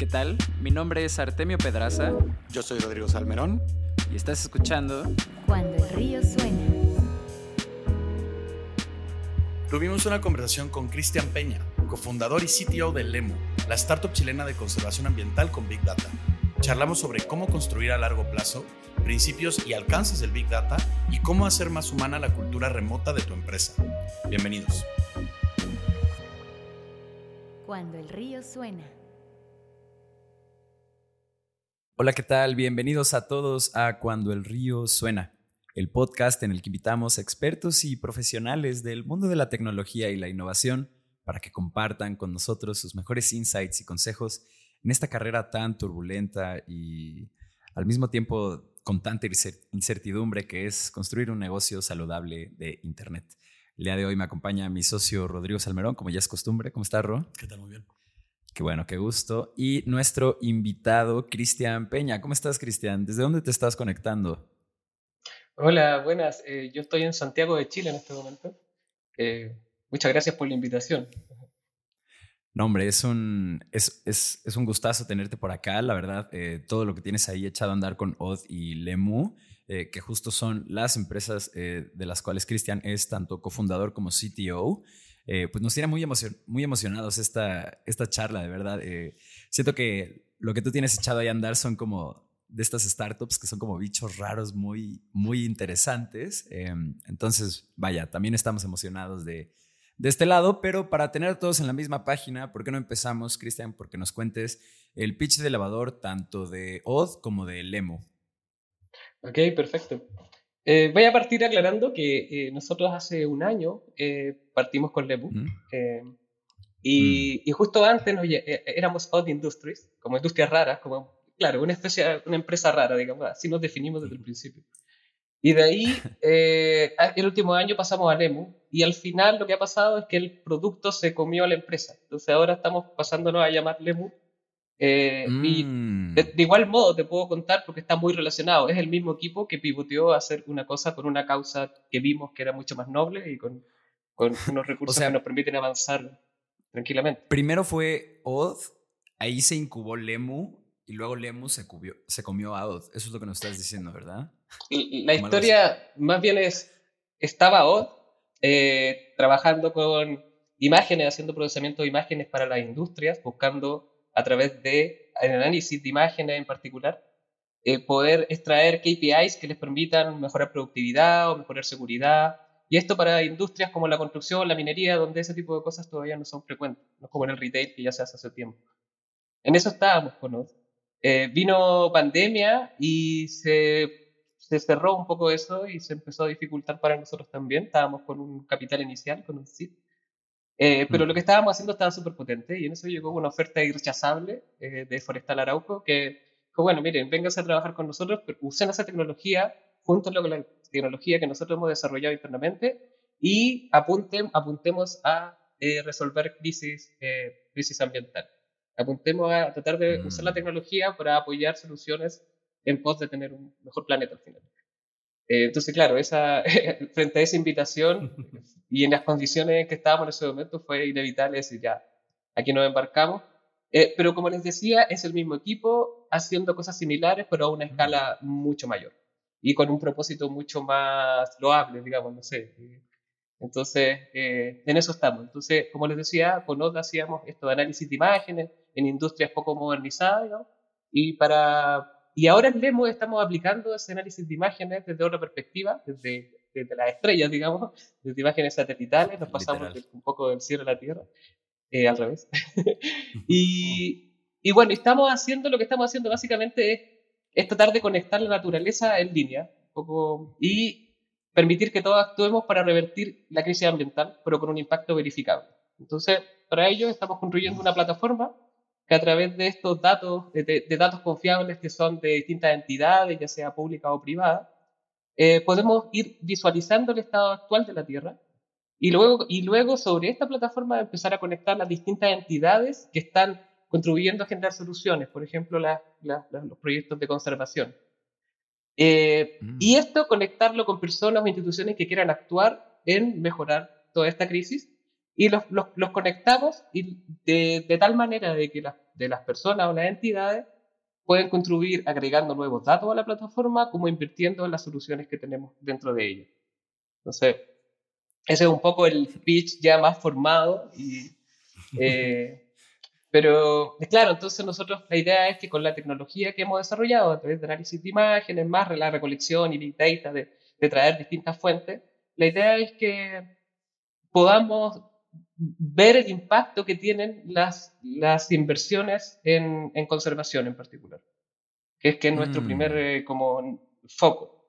¿Qué tal? Mi nombre es Artemio Pedraza. Yo soy Rodrigo Salmerón. Y estás escuchando Cuando el río suena. Tuvimos una conversación con Cristian Peña, cofundador y CTO de Lemu, la startup chilena de conservación ambiental con Big Data. Charlamos sobre cómo construir a largo plazo, principios y alcances del Big Data y cómo hacer más humana la cultura remota de tu empresa. Bienvenidos. Cuando el río suena. Hola, ¿qué tal? Bienvenidos a todos a Cuando el río suena, el podcast en el que invitamos expertos y profesionales del mundo de la tecnología y la innovación para que compartan con nosotros sus mejores insights y consejos en esta carrera tan turbulenta y al mismo tiempo con tanta incertidumbre que es construir un negocio saludable de Internet. El día de hoy me acompaña mi socio Rodrigo Salmerón, como ya es costumbre. ¿Cómo estás, Ro? ¿Qué tal? Muy bien. Qué bueno, qué gusto. Y nuestro invitado, Cristian Peña. ¿Cómo estás, Cristian? ¿Desde dónde te estás conectando? Hola, buenas. Eh, yo estoy en Santiago de Chile en este momento. Eh, muchas gracias por la invitación. No, hombre, es un, es, es, es un gustazo tenerte por acá. La verdad, eh, todo lo que tienes ahí echado a andar con Odd y Lemu, que justo son las empresas de las cuales Cristian es tanto cofundador como CTO. Eh, pues nos tiene muy, emocionados esta, esta charla, de verdad. Eh, siento que lo que tú tienes echado ahí a andar son como de estas startups que son como bichos raros muy, muy interesantes. Em, entonces, vaya, también estamos emocionados de, de este lado, pero para tener a todos en la misma página, ¿por qué no empezamos, Cristian? Porque nos cuentes el pitch de elevador tanto de Odd como de Lemo. Ok, perfecto. Eh, voy a partir aclarando que eh, nosotros hace un año eh, partimos con Lebu mm. y, y, justo antes nos, éramos Odd Industries, como industrias raras, como, claro, una, especie, una empresa rara, digamos, así nos definimos desde el principio. Y de ahí, el último año pasamos a Lemu y al final lo que ha pasado es que el producto se comió a la empresa. Entonces ahora estamos pasándonos a llamar Lemu eh, y mm. de, igual modo te puedo contar porque está muy relacionado. Es el mismo equipo que pivoteó a hacer una cosa con una causa que vimos que era mucho más noble y con, con unos recursos que nos permiten avanzar tranquilamente. Primero fue Odd, ahí se incubó Lemu y luego Lemu se, se comió a Odd. Eso es lo que nos estás diciendo, ¿verdad? La historia más bien es, estaba Odd eh, trabajando con imágenes, haciendo procesamiento de imágenes para las industrias, buscando a través de análisis de imágenes en particular, eh, poder extraer KPIs que les permitan mejorar productividad o mejorar seguridad. Y esto para industrias como la construcción, la minería, donde ese tipo de cosas todavía no son frecuentes, no es como en el retail que ya se hace hace tiempo. En eso estábamos con eh, vino pandemia y se, se, cerró un poco eso y se empezó a dificultar para nosotros también. Estábamos con un capital inicial, con un SID, eh, pero lo que estábamos haciendo estaba súper potente y en eso llegó una oferta irrechazable eh, de Forestal Arauco que dijo, bueno, miren, vénganse a trabajar con nosotros, pero usen esa tecnología junto con la tecnología que nosotros hemos desarrollado internamente y apunten, apuntemos a eh, resolver crisis, crisis ambiental. Apuntemos a tratar de usar la mm. tecnología para apoyar soluciones en pos de tener un mejor planeta al final. Eh, entonces, claro, esa, frente a esa invitación y en las condiciones en que estábamos en ese momento fue inevitable decir, ya, aquí nos embarcamos. Eh, pero como les decía, es el mismo equipo haciendo cosas similares, pero a una escala mucho mayor y con un propósito mucho más loable, digamos, no sé. Entonces, eh, en eso estamos. Entonces, como les decía, con ODA hacíamos esto de análisis de imágenes en industrias poco modernizadas, y para y ahora en Lemo estamos aplicando ese análisis de imágenes desde otra perspectiva, desde, desde las estrellas, digamos, desde imágenes satelitales, nos pasamos un poco del cielo a la tierra, eh, al revés. y, y, bueno, estamos haciendo, lo que estamos haciendo básicamente es, es, tratar de conectar la naturaleza en línea un poco, y permitir que todos actuemos para revertir la crisis ambiental, pero con un impacto verificable. Entonces, para ello estamos construyendo una plataforma que a través de estos datos, de, datos confiables que son de distintas entidades, ya sea pública o privada, eh, podemos ir visualizando el estado actual de la Tierra y luego, y luego sobre esta plataforma empezar a conectar las distintas entidades que están contribuyendo a generar soluciones, por ejemplo, los proyectos de conservación. Eh, mm. Y esto conectarlo con personas o instituciones que quieran actuar en mejorar toda esta crisis y los, los, los conectamos y de, de, tal manera de que la, de las personas o las entidades pueden contribuir agregando nuevos datos a la plataforma como invirtiendo en las soluciones que tenemos dentro de ella. Entonces, ese es un poco el pitch ya más formado y... Eh, pero, claro, entonces nosotros la idea es que con la tecnología que hemos desarrollado a través de análisis de imágenes, más la recolección y big data de, de traer distintas fuentes, la idea es que podamos ver el impacto que tienen las, las inversiones en, en conservación en particular, que es que es nuestro mm. primer eh, como foco.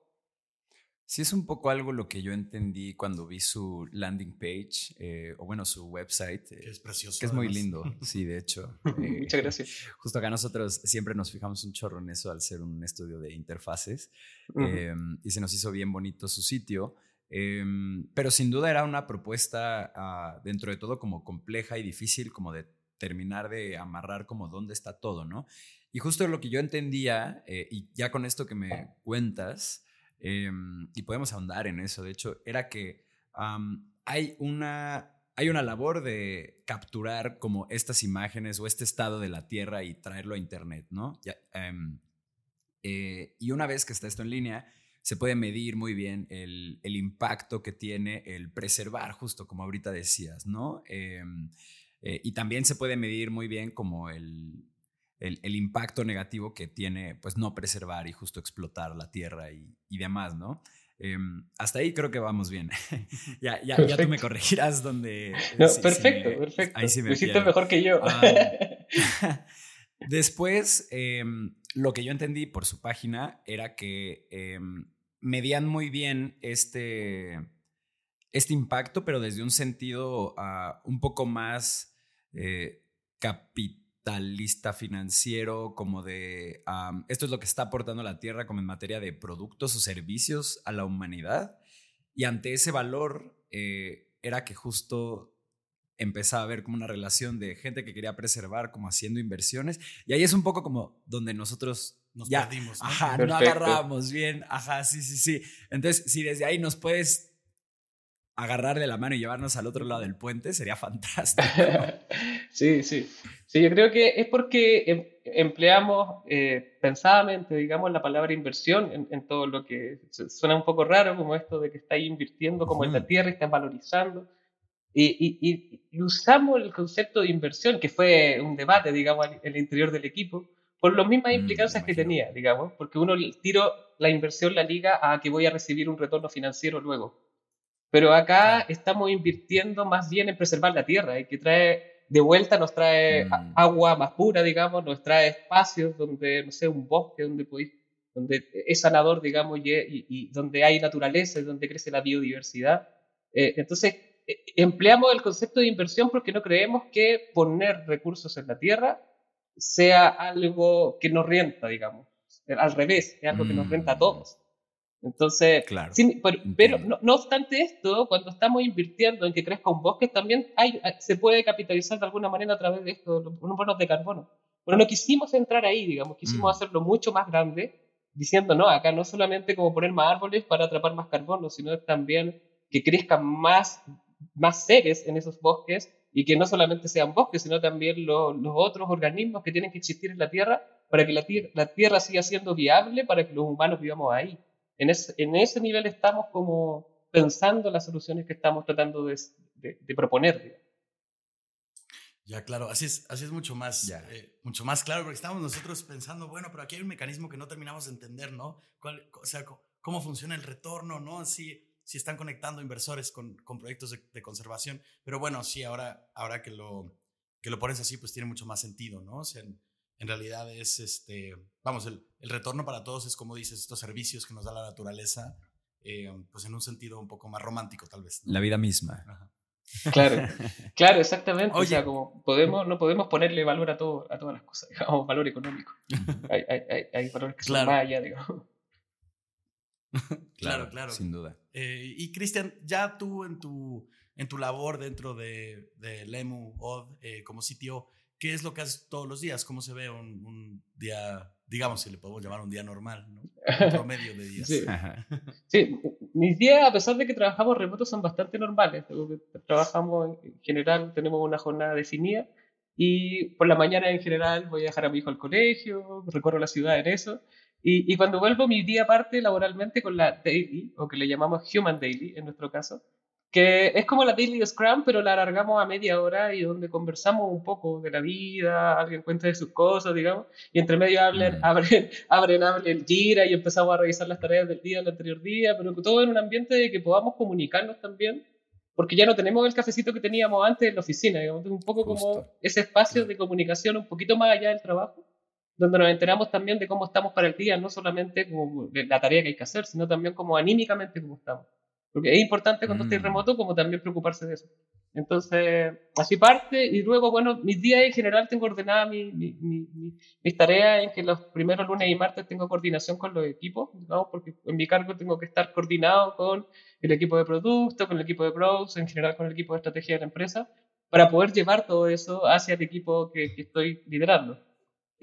Sí, es un poco algo lo que yo entendí cuando vi su landing page, eh, o bueno, su website. que es precioso. Que es muy lindo, sí, de hecho. Eh, Muchas gracias. Justo acá nosotros siempre nos fijamos un chorro en eso al ser un estudio de interfaces. eh, y se nos hizo bien bonito su sitio. Eh, pero sin duda era una propuesta uh, dentro de todo como compleja y difícil como de terminar de amarrar como dónde está todo, ¿no? Y justo lo que yo entendía, eh, y ya con esto que me cuentas, eh, y podemos ahondar en eso, de hecho, era que um, hay, una, hay una labor de capturar como estas imágenes o este estado de la Tierra y traerlo a Internet, ¿no? Ya, um, eh, y una vez que está esto en línea, se puede medir muy bien el, el, impacto que tiene el preservar, justo como ahorita decías, ¿no? Eh, eh, y también se puede medir muy bien como el, el, el, impacto negativo que tiene, pues, no preservar y justo explotar la tierra y, y demás, ¿no? Eh, hasta ahí creo que vamos bien. ya, ya, ya, tú me corregirás donde... No, si, perfecto, si me, perfecto. Ahí sí me Lo hiciste mejor que yo. Um, después, eh, lo que yo entendí por su página era que eh, medían muy bien este, este impacto, pero desde un sentido uh, un poco más eh, capitalista financiero, como de esto es lo que está aportando la Tierra como en materia de productos o servicios a la humanidad. Y ante ese valor eh, era que justo empezaba a ver como una relación de gente que quería preservar, como haciendo inversiones. Y ahí es un poco como donde nosotros nos ya, perdimos. ¿no? Ajá, Perfecto. no agarramos bien. Ajá, sí, sí, sí. Entonces, si desde ahí nos puedes agarrar de la mano y llevarnos al otro lado del puente, sería fantástico. sí, sí. Sí, yo creo que es porque empleamos eh, pensadamente, digamos, la palabra inversión en, en, todo lo que suena un poco raro, como esto de que estáis invirtiendo como uh -huh. en la tierra y estás valorizando. Y, y, y, usamos el concepto de inversión, que fue un debate, digamos, en el interior del equipo, por las mismas implicancias mm, que tenía, digamos, porque uno tiro la inversión, la liga, a que voy a recibir un retorno financiero luego. Pero acá ah. estamos invirtiendo más bien en preservar la tierra, y que trae de vuelta nos trae mm. agua más pura, digamos, nos trae espacios donde, no sé, un bosque donde podéis, donde es sanador, digamos, y, y, donde hay naturaleza, donde crece la biodiversidad. Eh, entonces, empleamos el concepto de inversión porque no creemos que poner recursos en la tierra sea algo que nos renta, digamos. Al revés, es algo que nos renta a todos. Entonces, claro. sí, pero, pero no, no, obstante esto, cuando estamos invirtiendo en que crezca un bosque, también hay, se puede capitalizar de alguna manera a través de esto, unos bonos de carbono. Pero no quisimos entrar ahí, digamos, quisimos mm. hacerlo mucho más grande, diciendo, no, acá no solamente como poner más árboles para atrapar más carbono, sino también que crezcan más, más seres en esos bosques y que no solamente sean bosques, sino también lo, los otros organismos que tienen que existir en la Tierra para que la, la Tierra siga siendo viable, para que los humanos vivamos ahí. En, es, en ese nivel estamos como pensando las soluciones que estamos tratando de, de, de proponer. Ya, claro, así es, así es mucho más, eh, mucho más claro, porque estamos nosotros pensando, bueno, pero aquí hay un mecanismo que no terminamos de entender, ¿no? ¿Cuál, o sea, cómo funciona el retorno, ¿no? Así, si están conectando inversores con, con proyectos de, de, conservación. Pero bueno, sí, ahora, ahora que, lo, que lo pones así, pues tiene mucho más sentido, ¿no? O sea, en, en realidad es, este, vamos, el, el, retorno para todos es como dices, estos servicios que nos da la naturaleza, eh, pues en un sentido un poco más romántico tal vez. ¿no? La vida misma. Ajá. Claro, claro, exactamente. Oye, o sea, como podemos, no podemos ponerle valor a, todo, a todas las cosas, digamos, valor económico. hay, hay, hay, valores que claro. son más allá, digamos. claro, claro. Sin duda. Eh, y Cristian, ya tú en tu, en tu labor dentro de, de Lemu Od eh, como sitio, ¿qué es lo que haces todos los días? ¿Cómo se ve un, un día, digamos, si le podemos llamar un día normal, ¿no? Un promedio de días. Sí. Sí, mis días, a pesar de que trabajamos remotos, son bastante normales. Trabajamos en general, tenemos una jornada definida y por la mañana en general voy a dejar a mi hijo al colegio, recorro la ciudad en eso. Y, y cuando vuelvo, mi día parte laboralmente con la daily, o que le llamamos human daily en nuestro caso, que es como la Daily Scrum, pero la alargamos a media hora y donde conversamos un poco de la vida, alguien cuenta de sus cosas, digamos, y entre medio hablen, Mm. abren, abren, abren el Gira y empezamos a revisar las tareas del día, del anterior día, pero todo en un ambiente de que podamos comunicarnos también, porque ya no tenemos el cafecito que teníamos antes en la oficina, digamos, un poco como Justo. ese espacio de comunicación un poquito más allá del trabajo, donde nos enteramos también de cómo estamos para el día, no solamente como de la tarea que hay que hacer, sino también como anímicamente cómo estamos. Porque es importante cuando estés Mm. remoto como también preocuparse de eso. Entonces, así parte y luego, bueno, mis días en general tengo ordenadas mi, mi- mi- mi- mis tareas en que los primeros lunes y martes tengo coordinación con los equipos, digamos, porque en mi cargo tengo que estar coordinado con el equipo de producto, con el equipo de pros, en general con el equipo de estrategia de la empresa, para poder llevar todo eso hacia el equipo que, que estoy liderando.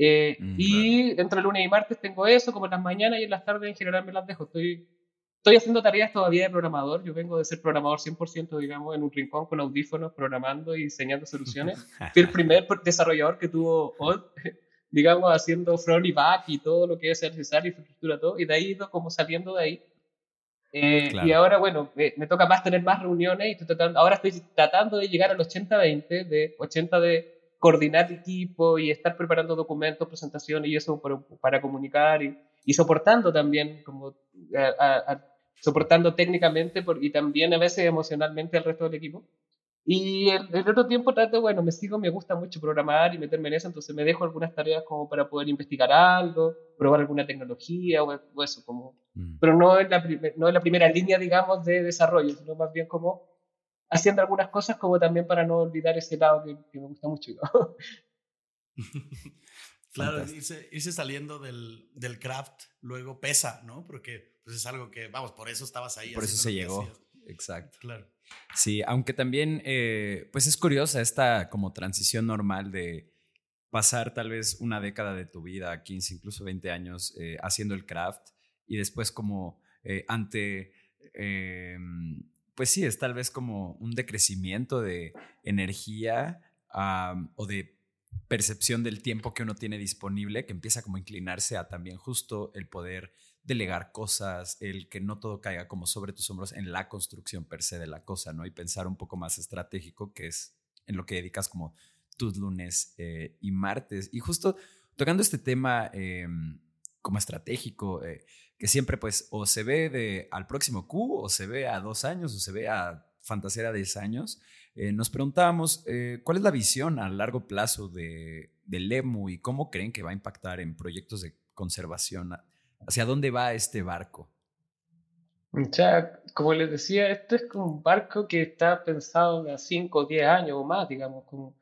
Eh, Mm, y entre lunes y martes tengo eso, como en las mañanas y en las tardes en general me las dejo. Estoy, estoy haciendo tareas todavía de programador. Yo vengo de ser programador 100%, digamos, en un rincón con audífonos, programando y diseñando soluciones. Fui el primer desarrollador que tuvo digamos, haciendo front y back y todo lo que es necesario, infraestructura, todo. Y de ahí he ido como saliendo de ahí. Eh, Claro. Y ahora, bueno, me, me toca más tener más reuniones y estoy tratando, ahora estoy tratando de llegar al 80-20, de 80 de coordinar equipo y estar preparando documentos, presentaciones y eso para, para comunicar y, y soportando también, como a- a- a- soportando técnicamente por- y también a veces emocionalmente al resto del equipo. Y el, el otro tiempo trato, bueno, me sigo, me gusta mucho programar y meterme en eso, entonces me dejo algunas tareas como para poder investigar algo, probar alguna tecnología o, o eso, como Mm. pero no en, la primer- no en la primera línea, digamos, de desarrollo, sino más bien como haciendo algunas cosas como también para no olvidar ese lado que, que me gusta mucho. ¿no? Claro, irse, irse saliendo del, del craft luego pesa, ¿no? Porque pues, es algo que, vamos, por eso estabas ahí. Por eso se llegó. hacías. Exacto. Claro. Sí, aunque también, eh, pues es curiosa esta como transición normal de pasar tal vez una década de tu vida, 15, incluso 20 años, eh, haciendo el craft y después como eh, ante, eh, pues sí, es tal vez como un decrecimiento de energía o de percepción del tiempo que uno tiene disponible, que empieza como a inclinarse a también justo el poder delegar cosas, el que no todo caiga como sobre tus hombros en la construcción per se de la cosa, ¿no? Y pensar un poco más estratégico, que es en lo que dedicas como tus lunes eh, y martes. Y justo tocando este tema eh, como estratégico, eh, que siempre pues o se ve de al próximo Q, o se ve a dos años, o se ve a fantasear a 10 años, eh, nos preguntábamos eh, cuál es la visión a largo plazo de, del LEMU y cómo creen que va a impactar en proyectos de conservación. ¿Hacia dónde va este barco? Sea, como les decía, esto es un barco que está pensado a 5 o 10 años o más, digamos. Como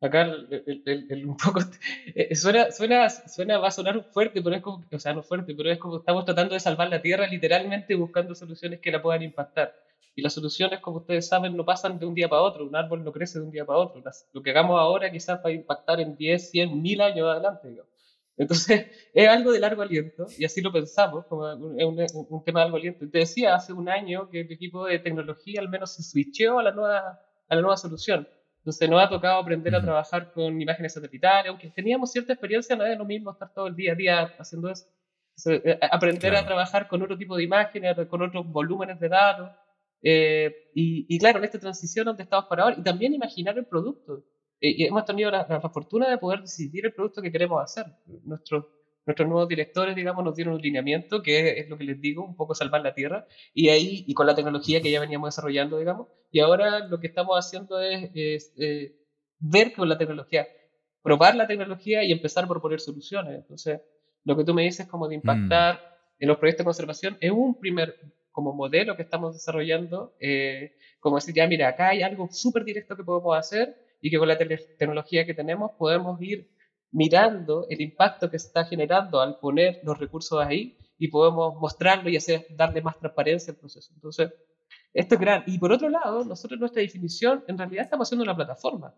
acá el, el- el- un poco eh, suena, suena, suena, va a sonar fuerte, pero es como, o sea, no fuerte, pero es como estamos tratando de salvar la Tierra literalmente buscando soluciones que la puedan impactar. Y las soluciones, como ustedes saben, no pasan de un día para otro. Un árbol no crece de un día para otro. Las- lo que hagamos ahora quizás va a impactar en 10, 100, 1000 años adelante, digamos. Entonces, es algo de largo aliento, y así lo pensamos, como un, un, un tema de largo aliento. Te decía hace un año que el equipo de tecnología al menos se switcheó a la nueva, a la nueva solución. Entonces, nos ha tocado aprender a trabajar con imágenes satelitales, aunque teníamos cierta experiencia, no es lo mismo estar todo el día a día haciendo eso. Entonces, eh, aprender Claro. a trabajar con otro tipo de imágenes, con otros volúmenes de datos. eh, y, y claro, en esta transición donde estamos para ahora, y también imaginar el producto. Eh, y hemos tenido la, la- la fortuna de poder decidir el producto que queremos hacer. Nuestros, nuestros nuevos directores, digamos, nos dieron un lineamiento que es lo que les digo, un poco salvar la tierra, y ahí, y con la tecnología que ya veníamos desarrollando, digamos, y ahora lo que estamos haciendo es, es, eh, ver con la tecnología, probar la tecnología y empezar por poner soluciones. Entonces, lo que tú me dices como de impactar en los proyectos de conservación es un primer como modelo que estamos desarrollando, eh, como decir, ya mira, acá hay algo súper directo que podemos hacer y que con la tele- tecnología que tenemos podemos ir mirando el impacto que se está generando al poner los recursos ahí y podemos mostrarlo y hacer, darle más transparencia al proceso. Entonces, esto es gran. Y por otro lado, nosotros nuestra definición, en realidad estamos haciendo una plataforma.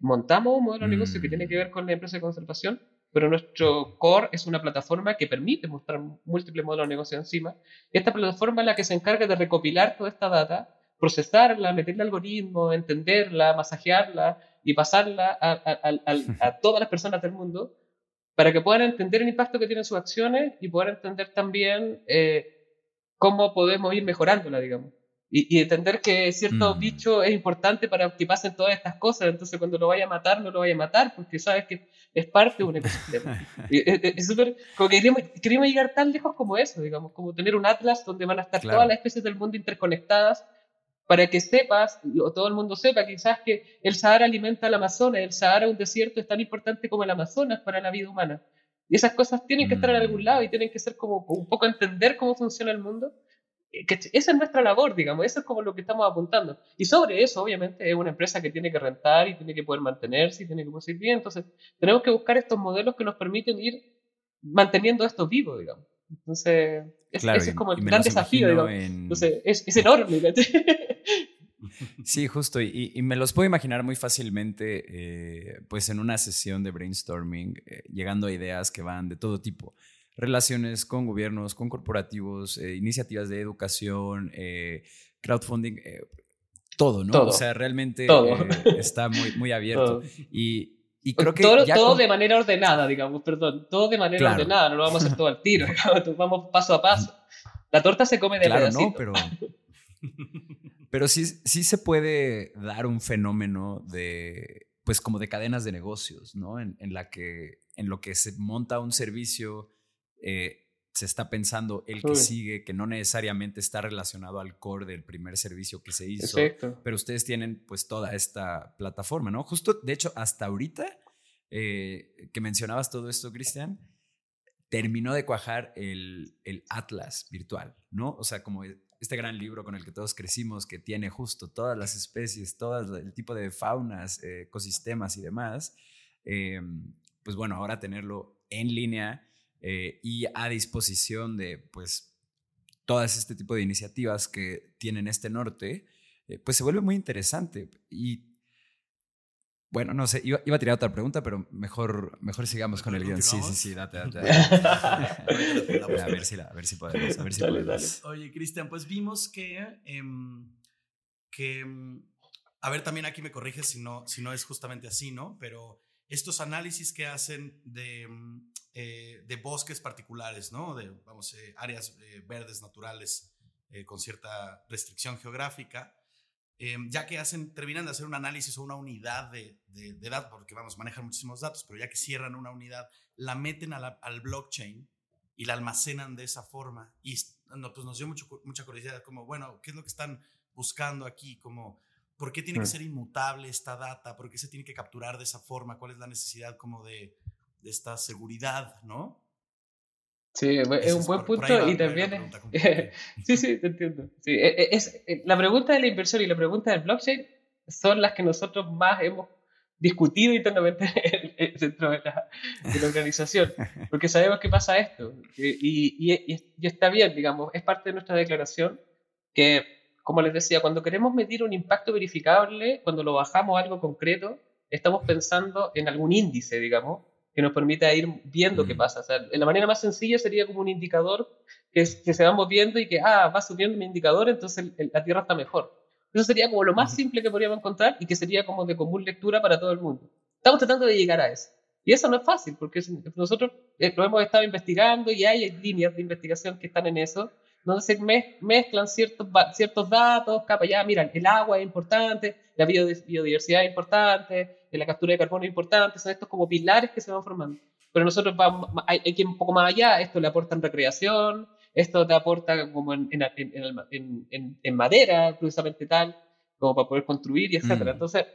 montamos un modelo de negocio que tiene Mm. que ver con la empresa de conservación, pero nuestro core es una plataforma que permite mostrar múltiples modelos de negocio encima. Esta plataforma es la que se encarga de recopilar toda esta data, procesarla, meterle algoritmos, entenderla, masajearla y pasarla a, a- a- al- a todas las personas del mundo para que puedan entender el impacto que tienen sus acciones y puedan entender también eh, cómo podemos ir mejorándola, digamos. Y, y entender que cierto Mm. bicho es importante para que pasen todas estas cosas. Entonces, cuando lo vaya a matar, no lo vaya a matar, porque sabes que es parte de un ecosistema. Es- es súper. Como que queríamos, queríamos llegar tan lejos como eso, digamos, como tener un atlas donde van a estar Claro. todas las especies del mundo interconectadas para que sepas, o todo el mundo sepa, quizás que el Sahara alimenta al Amazonas, el Sahara, un desierto, es tan importante como el Amazonas para la vida humana. Y esas cosas tienen que estar en Mm. algún lado y tienen que ser como un poco entender cómo funciona el mundo. Eh, que esa es nuestra labor, digamos, eso es como lo que estamos apuntando. Y sobre eso, obviamente, es una empresa que tiene que rentar y tiene que poder mantenerse y tiene que poder seguir bien. Entonces, tenemos que buscar estos modelos que nos permiten ir manteniendo esto vivo, digamos. Entonces, es- Claro, ese es como el gran desafío, en- Entonces, es, es enorme. Sí, justo. Y, y me los puedo imaginar muy fácilmente, eh, pues en una sesión de brainstorming, eh, llegando a ideas que van de todo tipo. Relaciones con gobiernos, con corporativos, eh, iniciativas de educación, eh, crowdfunding, eh, todo, ¿no? Todo. O sea, realmente eh, está muy, muy abierto. Todo. Y, y creo que todo ya todo con- de manera ordenada, digamos, perdón. Todo de manera Claro. ordenada, no lo vamos a hacer todo al tiro, digamos, vamos paso a paso. La torta se come de Claro, pedacito. no, pero. Pero sí, sí se puede dar un fenómeno de. Pues como de cadenas de negocios, ¿no? En, en la que. En lo que se monta un servicio. eh, se está pensando el que sigue, que no necesariamente está relacionado al core del primer servicio que se hizo. Perfecto. Pero ustedes tienen pues toda esta plataforma, ¿no? Justo, de hecho, hasta ahorita eh, que mencionabas todo esto, Cristian, terminó de cuajar el, el Atlas virtual, ¿no? O sea, como este gran libro con el que todos crecimos, que tiene justo todas las especies, todo el tipo de faunas, eh, ecosistemas y demás, eh, pues bueno, ahora tenerlo en línea eh, y a disposición de pues todas este tipo de iniciativas que tienen este norte, eh, pues se vuelve muy interesante. Y bueno, no sé, iba, iba a tirar otra pregunta, pero mejor, mejor sigamos con el guion. Sí, sí, sí, date, date. a, ver si la- a ver si podemos. A ver si Dale, podemos. Oye, Cristian, pues vimos que, em, que, em, a ver, también aquí me corriges si no, si no es justamente así, ¿no? Pero estos análisis que hacen de, em, eh, de bosques particulares, ¿no? De, vamos, eh, áreas eh, verdes naturales eh, con cierta restricción geográfica, em, ya que hacen, terminan de hacer un análisis o una unidad de, de, de datos, porque vamos, manejan muchísimos datos, pero ya que cierran una unidad, la meten a la- al blockchain y la almacenan de esa forma. Y no, pues nos dio mucho, mucha curiosidad, como, bueno, ¿qué es lo que están buscando aquí? Como, ¿Por qué tiene que Mm. ser inmutable esta data? ¿Por qué se tiene que capturar de esa forma? ¿Cuál es la necesidad como de, de esta seguridad, no? Sí, es un buen por- punto va- y por ahí la también es- sí, sí, te entiendo. Sí, e- e- es, eh, la pregunta de la inversión y la pregunta del blockchain son las que nosotros más hemos discutido internamente dentro de la, de la organización, porque sabemos que pasa esto y, y- y- y está bien, digamos, es parte de nuestra declaración que, como les decía, cuando queremos medir un impacto verificable, cuando lo bajamos a algo concreto, estamos pensando en algún índice, digamos, que nos permita ir viendo qué Mm. pasa. O sea, la manera más sencilla sería como un indicador que, es- que se va moviendo y que, ah, va subiendo mi indicador, entonces el- el- la Tierra está mejor. Eso sería como lo más simple que podríamos encontrar y que sería como de común lectura para todo el mundo. Estamos tratando de llegar a eso. Y eso no es fácil, porque nosotros eh, lo hemos estado investigando y hay líneas de investigación que están en eso, donde se mez- mezclan ciertos, ciertos datos, capa, ya, mira, el agua es importante, la biodi- biodiversidad es importante, la captura de carbono es importante, son estos como pilares que se van formando. Pero nosotros vamos, hay, hay que ir un poco más allá, esto le aporta en recreación, esto te aporta como en- en madera, precisamente tal, como para poder construir y etcétera. Mm. Entonces,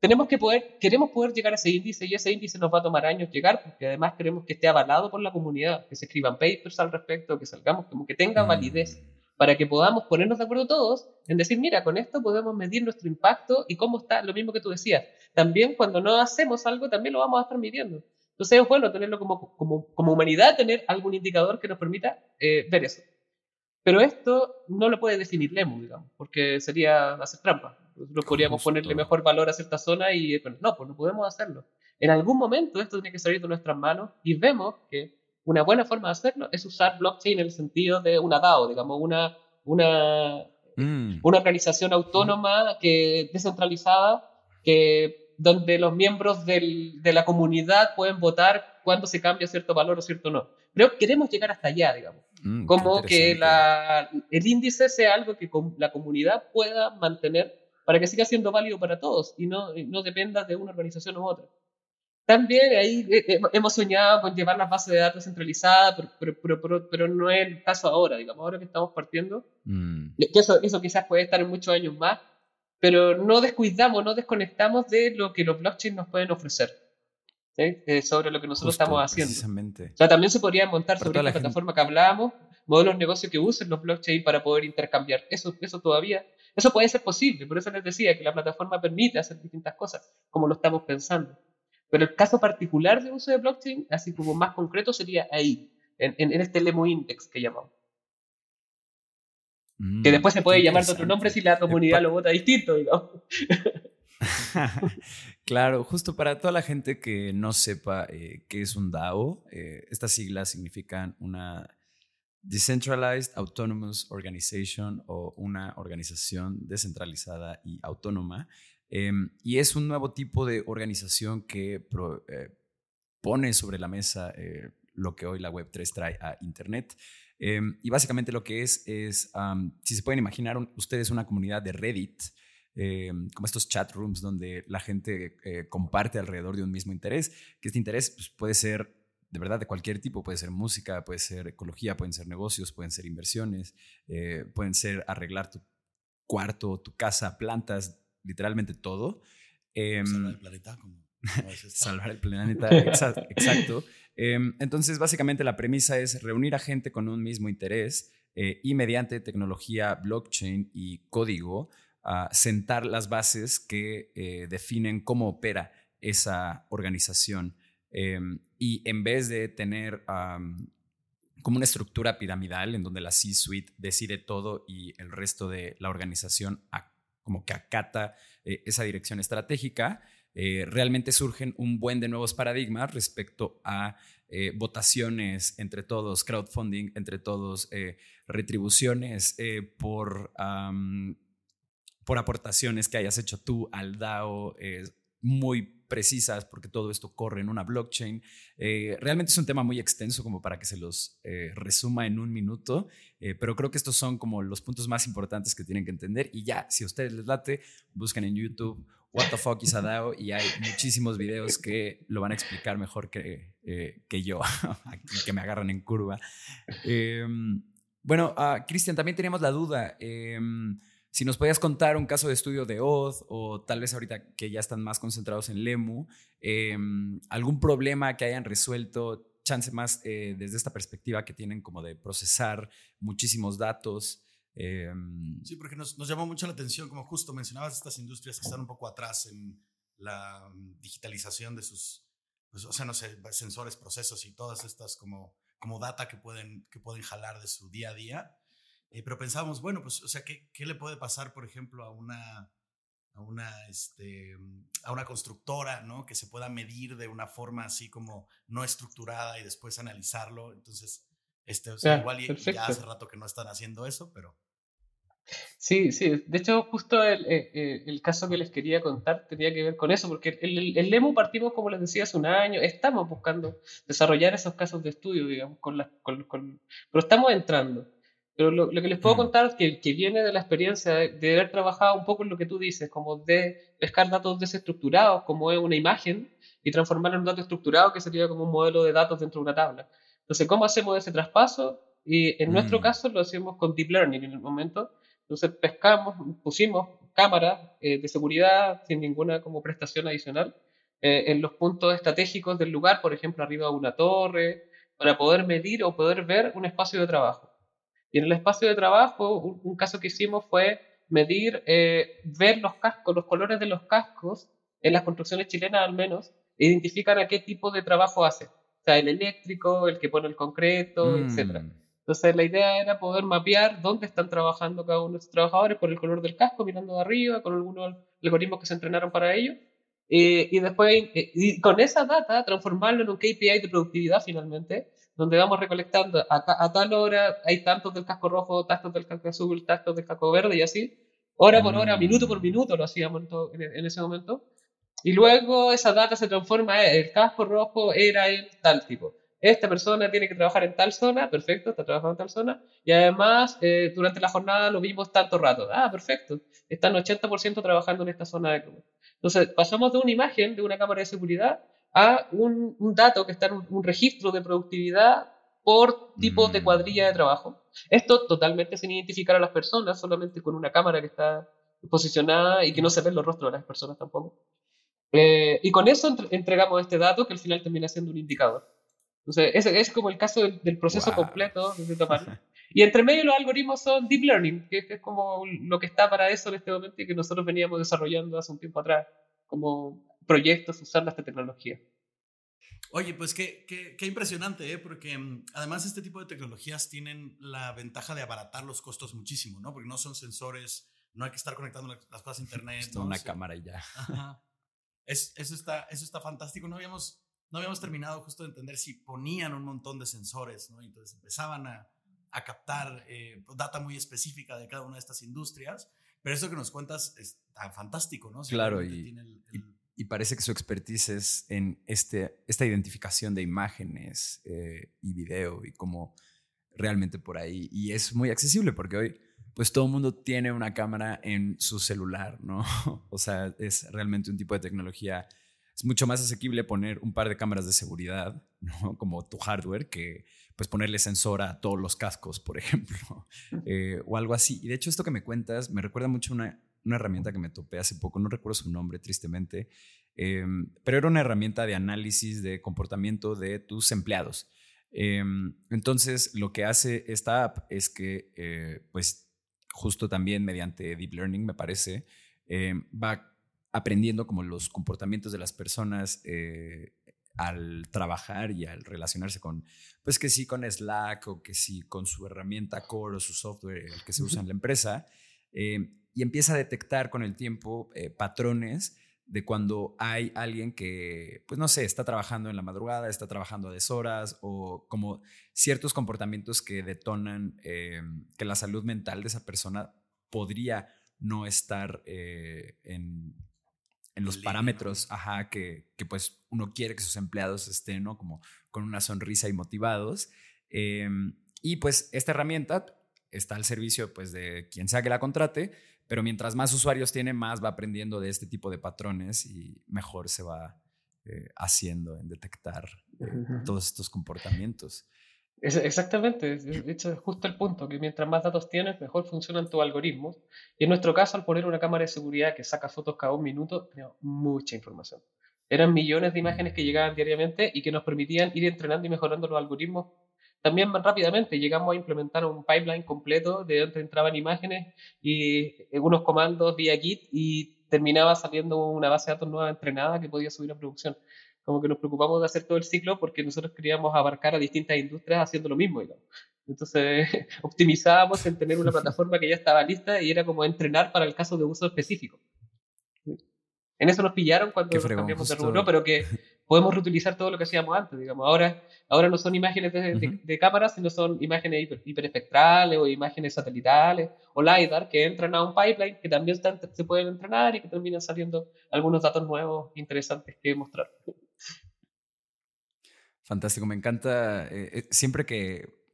tenemos que poder, queremos poder llegar a ese índice y ese índice nos va a tomar años llegar porque además queremos que esté avalado por la comunidad, que se escriban papers al respecto, que salgamos, como que tenga Mm. validez para que podamos ponernos de acuerdo todos en decir, mira, con esto podemos medir nuestro impacto y cómo está, lo mismo que tú decías. También cuando no hacemos algo, también lo vamos a estar midiendo. Entonces es bueno tenerlo como, como, como humanidad, tener algún indicador que nos permita eh, ver eso. Pero esto no lo puede definir Lemu, digamos, porque sería hacer trampa. Nosotros podríamos Justo. ponerle mejor valor a cierta zona y eh, no, pues no podemos hacerlo. En algún momento esto tiene que salir de nuestras manos y vemos que una buena forma de hacerlo es usar blockchain en el sentido de una DAO, digamos, una, una, Mm. una organización autónoma que descentralizada que donde los miembros del- de la comunidad pueden votar cuándo se cambia cierto valor o cierto no. Pero queremos llegar hasta allá, digamos. Mm, Como que la, el índice sea algo que la comunidad pueda mantener para que siga siendo válido para todos y no, no dependa de una organización u otra. También ahí eh, eh, hemos soñado con llevar las bases de datos centralizadas, pero, pero, pero, pero- no es el caso ahora, digamos, ahora que estamos partiendo. Mm. Eso, eso quizás puede estar en muchos años más, pero no descuidamos, no desconectamos de lo que los blockchains nos pueden ofrecer ¿sí? Eh, sobre lo que nosotros Justo, estamos haciendo. Precisamente. O sea, también se podría montar Para sobre la esta gente. plataforma que hablábamos, modelos de negocio que usen los blockchain para poder intercambiar. Eso, eso todavía, eso puede ser posible. Por eso les decía que la plataforma permite hacer distintas cosas, como lo estamos pensando. Pero el caso particular de uso de blockchain, así como más concreto, sería ahí, en, en- en este Lemo Index que llamamos. Mm, Que después se puede llamar de otro nombre si la comunidad lo vota distinto, digamos. claro, justo para toda la gente que no sepa eh, qué es un DAO, eh, estas siglas significan una Decentralized Autonomous Organization o una organización descentralizada y autónoma. Em, y es un nuevo tipo de organización que pro- eh, pone sobre la mesa eh, lo que hoy la Web3 trae a Internet. Em, y básicamente lo que es es, am, si se pueden imaginar un- ustedes una comunidad de Reddit, eh, como estos chat rooms donde la gente eh, comparte alrededor de un mismo interés, que este interés pues, puede ser de verdad de cualquier tipo, puede ser música, puede ser ecología, pueden ser negocios, pueden ser inversiones, eh, pueden ser arreglar tu cuarto, tu casa, plantas, literalmente todo. Em, Salvar el planeta, como, salvar el planeta, exa- exacto. Em, entonces, básicamente la premisa es reunir a gente con un mismo interés eh, y mediante tecnología blockchain y código, sentar las bases que eh, definen cómo opera esa organización. Em, y en vez de tener como una estructura piramidal en donde la C-suite decide todo y el resto de la organización ac- como que acata eh, esa dirección estratégica, eh, realmente surgen un buen de nuevos paradigmas respecto a eh, votaciones entre todos, crowdfunding entre todos, retribuciones por, por aportaciones que hayas hecho tú al DAO, muy precisas porque todo esto corre en una blockchain. Eh, realmente es un tema muy extenso como para que se los eh, resuma en un minuto, eh, pero creo que estos son como los puntos más importantes que tienen que entender y ya, si a ustedes les late, busquen en YouTube What the fuck is a DAO y hay muchísimos videos que lo van a explicar mejor que, que yo, que me agarran en curva. Eh, bueno, ah, Cristian, también teníamos la duda. Si nos podías contar un caso de estudio de Oz o tal vez ahorita que ya están más concentrados en Lemu, eh, algún problema que hayan resuelto, chance más eh, desde esta perspectiva que tienen como de procesar muchísimos datos. eh, Sí, porque nos, nos llamó mucho la atención, como justo mencionabas, estas industrias que están un poco atrás en la mm, digitalización de sus, pues, o sea, no sé, sensores, procesos y todas estas como, como data que pueden, que pueden jalar de su día a día. Eh, pero pensábamos, bueno, pues, o sea, ¿qué, ¿qué le puede pasar, por ejemplo, a una, a una, este, a una constructora, ¿no? Que se pueda medir de una forma así como no estructurada y después analizarlo. Entonces, este, o sea, Ya, igual y- y ya hace rato que no están haciendo eso, pero... Sí, sí. De hecho, justo el, eh, eh, el caso que les quería contar tenía que ver con eso, porque el, el, el Lemu partimos, como les decía, hace un año. Estamos buscando desarrollar esos casos de estudio, digamos, con las, con, con- pero estamos entrando. Pero lo, lo que les puedo Mm. contar, que, que viene de la experiencia de, de haber trabajado un poco en lo que tú dices, como de pescar datos desestructurados, como es una imagen, y transformarlo en un dato estructurado, que sería como un modelo de datos dentro de una tabla. Entonces, ¿cómo hacemos ese traspaso? Y en nuestro Mm. caso lo hacemos con Deep Learning en el momento. Entonces pescamos, pusimos cámaras eh, de seguridad sin ninguna como prestación adicional eh, en los puntos estratégicos del lugar, por ejemplo, arriba de una torre, para poder medir o poder ver un espacio de trabajo. Y en el espacio de trabajo, un, un caso que hicimos fue medir, eh, ver los cascos, los colores de los cascos, en las construcciones chilenas al menos, e identifican a qué tipo de trabajo hace. O sea, el eléctrico, el que pone el concreto, mm, etcétera. Entonces la idea era poder mapear dónde están trabajando cada uno de estos trabajadores por el color del casco, mirando de arriba, con algunos algoritmos que se entrenaron para ello. Eh, y después, eh, y con esa data, transformarlo en un KPI de productividad finalmente, donde vamos recolectando a, tal hora hay tantos del casco rojo, tantos del casco azul, tantos del casco verde y así, hora por hora, minuto por minuto lo hacíamos en, en, ese momento. Y luego esa data se transforma en el casco rojo era el tal tipo esta persona tiene que trabajar en tal zona, perfecto, está trabajando en tal zona, y además eh, durante la jornada lo vimos tanto rato, ah, perfecto, están 80% trabajando en esta zona de. Entonces, pasamos de una imagen de una cámara de seguridad a un, dato que está en un, registro de productividad por tipo de cuadrilla de trabajo. Esto totalmente sin identificar a las personas, solamente con una cámara que está posicionada y que no se ven los rostros de las personas tampoco. Eh, y con eso entregamos este dato que al final termina siendo un indicador. Entonces, ese es como el caso del, proceso completo de tomar. Y entre medio los algoritmos son deep learning, que es como lo que está para eso en este momento y que nosotros veníamos desarrollando hace un tiempo atrás como proyectos usando esta tecnología. Oye, pues qué, qué, impresionante, ¿eh? porque mm, además este tipo de tecnologías tienen la ventaja de abaratar los costos muchísimo, ¿no? Porque no son sensores, no hay que estar conectando las cosas a internet. Es una cámara y ya. Es, eso, está, eso está fantástico. No habíamos no habíamos terminado justo de entender si ponían un montón de sensores, ¿no? entonces empezaban a, a captar eh, data muy específica de cada una de estas industrias. Pero eso que nos cuentas es tan fantástico, ¿no? claro, y, y, parece que su expertise es en este, esta identificación de imágenes eh, y video y como realmente por ahí. Y es muy accesible porque hoy pues todo el mundo tiene una cámara en su celular, ¿no? o sea, es realmente un tipo de tecnología es mucho más asequible poner un par de cámaras de seguridad, ¿no? como tu hardware, que pues ponerle sensor a todos los cascos, por ejemplo, eh, o algo así. Y de hecho esto que me cuentas me recuerda mucho a una, una herramienta que me topé hace poco, no recuerdo su nombre tristemente, em, pero era una herramienta de análisis de comportamiento de tus empleados. Em, entonces lo que hace esta app es que eh, pues justo también mediante deep learning me parece, va aprendiendo como los comportamientos de las personas eh, al trabajar y al relacionarse con, pues que sí con Slack o que sí con su herramienta Core o su software, el que se usa en la empresa, eh, y empieza a detectar con el tiempo eh, patrones de cuando hay alguien que, pues no sé, está trabajando en la madrugada, está trabajando a deshoras o como ciertos comportamientos que detonan que la salud mental de esa persona podría no estar en, en los parámetros, ajá, que, que, pues uno quiere que sus empleados estén, ¿no? Como con una sonrisa y motivados. Em, y pues esta herramienta está al servicio pues de quien sea que la contrate, pero mientras más usuarios tiene, más va aprendiendo de este tipo de patrones y mejor se va eh, haciendo en detectar eh, todos estos comportamientos exactamente, de hecho es justo el punto, que mientras más datos tienes, mejor funcionan tus algoritmos. Y en nuestro caso, al poner una cámara de seguridad que saca fotos cada un minuto, teníamos mucha información. Eran millones de imágenes que llegaban diariamente y que nos permitían ir entrenando y mejorando los algoritmos también más rápidamente. Llegamos a implementar un pipeline completo de donde entraban imágenes y unos comandos vía Git y terminaba saliendo una base de datos nueva entrenada que podía subir a producción como que nos preocupamos de hacer todo el ciclo porque nosotros queríamos abarcar a distintas industrias haciendo lo mismo, digamos. Entonces, optimizábamos en tener una plataforma que ya estaba lista y era como entrenar para el caso de uso específico. En eso nos pillaron cuando nos cambiamos de rubro, pero que podemos reutilizar todo lo que hacíamos antes, digamos. Ahora, ahora no son imágenes de, cámaras, sino son imágenes hiperespectrales o imágenes satelitales o LiDAR que entran a un pipeline que también se pueden entrenar y que terminan saliendo algunos datos nuevos interesantes que mostrar. Fantástico, me encanta. Eh, eh, siempre que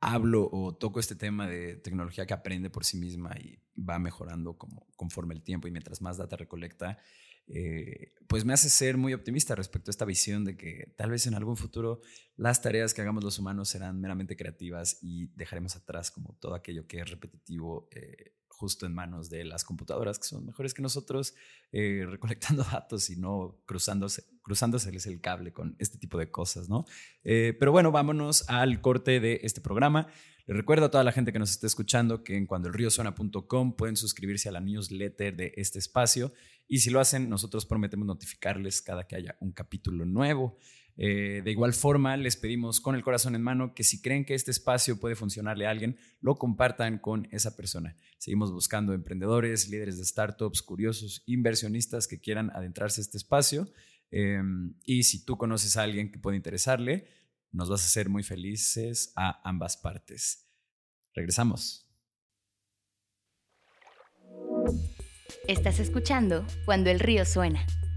hablo o toco este tema de tecnología que aprende por sí misma y va mejorando como, conforme el tiempo y mientras más data recolecta, eh, pues me hace ser muy optimista respecto a esta visión de que tal vez en algún futuro las tareas que hagamos los humanos serán meramente creativas y dejaremos atrás como todo aquello que es repetitivo justo en manos de las computadoras, que son mejores que nosotros, eh, recolectando datos y no cruzándose, cruzándoseles el cable con este tipo de cosas, ¿no? Eh, pero bueno, vámonos al corte de este programa. Les recuerdo a toda la gente que nos esté escuchando que en cuandoelriosona.com pueden suscribirse a la newsletter de este espacio y si lo hacen, nosotros prometemos notificarles cada que haya un capítulo nuevo. Eh, de igual forma, les pedimos con el corazón en mano que si creen que este espacio puede funcionarle a alguien, lo compartan con esa persona. Seguimos buscando emprendedores, líderes de startups, curiosos, inversionistas que quieran adentrarse a este espacio. Em, y si tú conoces a alguien que puede interesarle, nos vas a hacer muy felices a ambas partes. Regresamos. Estás escuchando Cuando el río suena,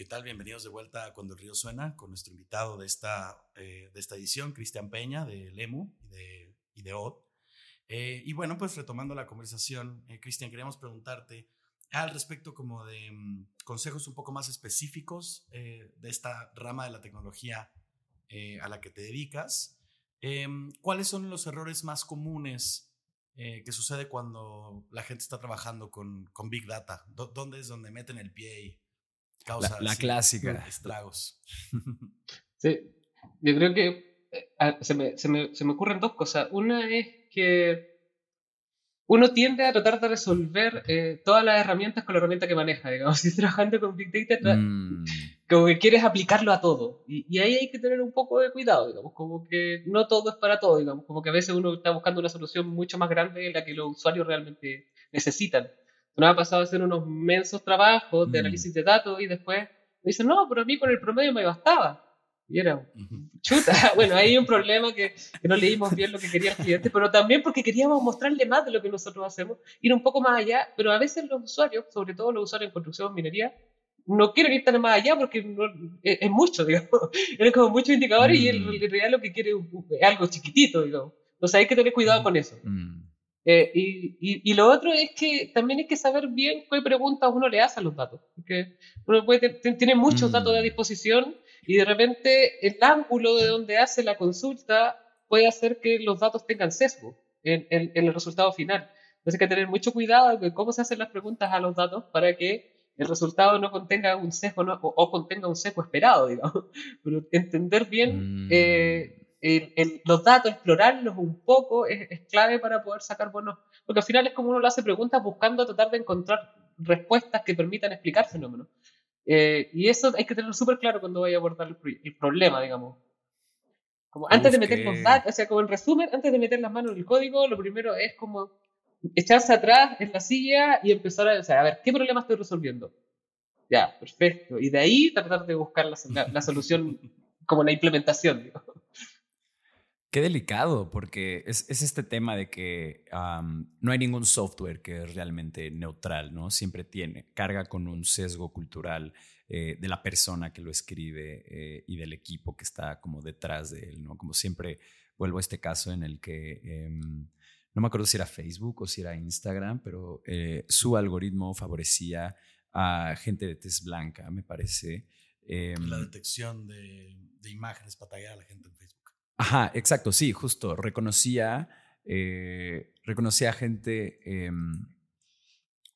¿Qué tal? Bienvenidos de vuelta a Cuando el Río Suena con nuestro invitado de esta, eh, de esta edición, Cristian Peña, de Lemu y de, y OD. Eh, y bueno, pues retomando la conversación, eh, Cristian, queríamos preguntarte al respecto como de mm, consejos un poco más específicos de esta rama de la tecnología a la que te dedicas. Em, ¿Cuáles son los errores más comunes que sucede cuando la gente está trabajando con, con Big Data? ¿Dónde es donde meten el pie y causa la, clásica. estragos? Sí, yo creo que eh, se me, se, me, se me ocurren dos cosas. Una es que uno tiende a tratar de resolver eh, todas las herramientas con la herramienta que maneja, digamos. Si estás trabajando con Big Data, mm. como que quieres aplicarlo a todo. Y, y, ahí hay que tener un poco de cuidado, digamos. Como que no todo es para todo, digamos. Como que a veces uno está buscando una solución mucho más grande de la que los usuarios realmente necesitan. Nos ha pasado a hacer unos mensos trabajos de mm. análisis de datos y después me dicen, no, pero a mí con el promedio me bastaba. Y era, chuta, bueno, hay un problema que, que, no leímos bien lo que quería el cliente, pero también porque queríamos mostrarle más de lo que nosotros hacemos, ir un poco más allá, pero a veces los usuarios, sobre todo los usuarios en construcción minería, no quieren ir tan más allá porque es, mucho, digamos. Tienen como muchos indicadores y en, mm. realidad lo que quiere es algo chiquitito, digamos. Entonces hay que tener cuidado con eso. Mm. Eh, y, y, lo otro es que también hay que saber bien qué preguntas uno le hace a los datos. Porque uno puede, tiene muchos datos a disposición y de repente el ángulo de donde hace la consulta puede hacer que los datos tengan sesgo en, en, el resultado final. Entonces hay que tener mucho cuidado de cómo se hacen las preguntas a los datos para que el resultado no contenga un sesgo o, contenga un sesgo esperado, digamos. Pero entender bien eh, los datos, explorarlos un poco es, es, clave para poder sacar buenos... Porque al final es como uno lo hace preguntas buscando tratar de encontrar respuestas que permitan explicar fenómenos. Eh, y eso hay que tenerlo súper claro cuando vaya a abordar el, problema, digamos. Como antes de meter los datos, o sea, como en resumen, antes de meter las manos en el código, lo primero es como echarse atrás en la silla y empezar a, ver, ¿qué problema estoy resolviendo? Ya, perfecto. Y de ahí tratar de buscar la, la, solución como la implementación. Digamos. Qué delicado, porque es, este tema de que no hay ningún software que es realmente neutral, ¿no? Siempre tiene, carga con un sesgo cultural eh, de la persona que lo escribe eh, y del equipo que está como detrás de él, ¿no? Como siempre vuelvo a este caso en el que, em, no me acuerdo si era Facebook o si era Instagram, pero eh, su algoritmo favorecía a gente de tez blanca, me parece. la em, detección de, de imágenes para tallar a la gente en Facebook. Ajá, exacto, sí, justo. Reconocía, eh, reconocía gente em,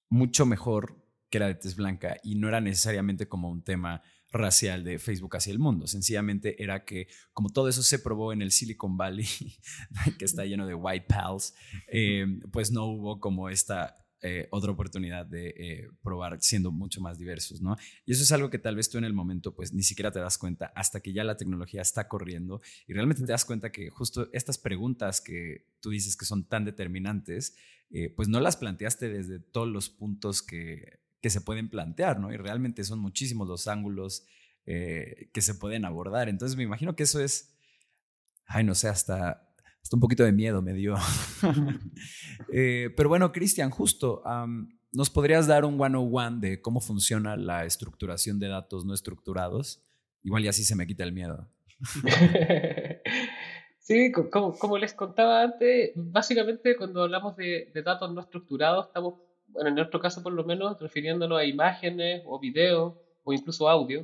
mucho mejor que la de tez blanca y no era necesariamente como un tema racial de Facebook hacia el mundo. Sencillamente era que como todo eso se probó en el Silicon Valley, que está lleno de white pals, em, pues no hubo como esta eh, otra oportunidad de eh, probar siendo mucho más diversos, ¿no? Y eso es algo que tal vez tú en el momento pues ni siquiera te das cuenta hasta que ya la tecnología está corriendo y realmente te das cuenta que justo estas preguntas que tú dices que son tan determinantes, eh, pues no las planteaste desde todos los puntos que, que se pueden plantear, ¿no? Y realmente son muchísimos los ángulos que se pueden abordar. Entonces me imagino que eso es, ay, no sé, hasta hasta un poquito de miedo me dio. Eh, pero bueno, Cristian, justo, ¿nos podrías dar un one-on-one de cómo funciona la estructuración de datos no estructurados? Igual y así se me quita el miedo. sí, como, como, les contaba antes, básicamente cuando hablamos de, datos no estructurados, estamos, bueno, en nuestro caso por lo menos, refiriéndonos a imágenes o videos o incluso audio,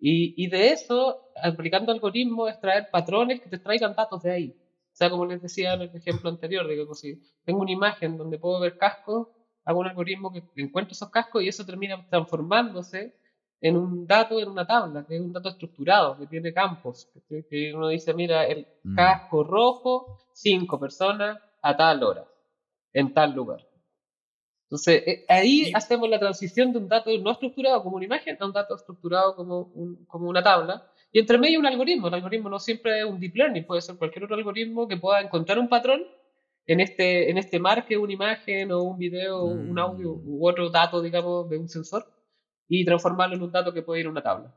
Y, de eso, aplicando algoritmos, extraer patrones que te traigan datos de ahí. Sea, como les decía en el ejemplo anterior, digo, si tengo una imagen donde puedo ver cascos, hago un algoritmo que encuentre esos cascos y eso termina transformándose en un dato en una tabla, que es un dato estructurado, que tiene campos. Que uno dice, mira, el mm. casco rojo, cinco personas a tal hora, en tal lugar. Entonces, eh, ahí hacemos la transición de un dato no estructurado como una imagen a un dato estructurado como, un, como una tabla. Y entre medio un algoritmo. El algoritmo no siempre es un deep learning, puede ser cualquier otro algoritmo que pueda encontrar un patrón en este, en este mar que una imagen o un video, un audio mm. u otro dato, digamos, de un sensor y transformarlo en un dato que puede ir a una tabla.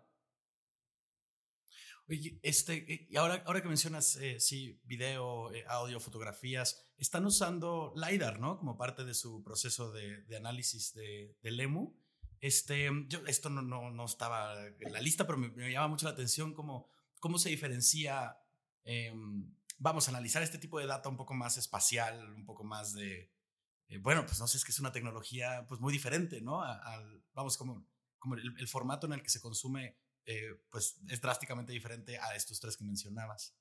Oye, este, eh, y ahora, ahora que mencionas, eh, sí, video, eh, audio, fotografías, están usando LiDAR, ¿no? Como parte de su proceso de, de análisis de, de, LEMU. Este, yo, esto no, no, no, estaba en la lista, pero me, llama mucho la atención cómo, cómo se diferencia, em, vamos a analizar este tipo de data un poco más espacial, un poco más de, bueno, pues no sé, es que es una tecnología pues muy diferente, ¿no? Al, vamos, como, como el, el formato en el que se consume eh, pues es drásticamente diferente a estos tres que mencionabas.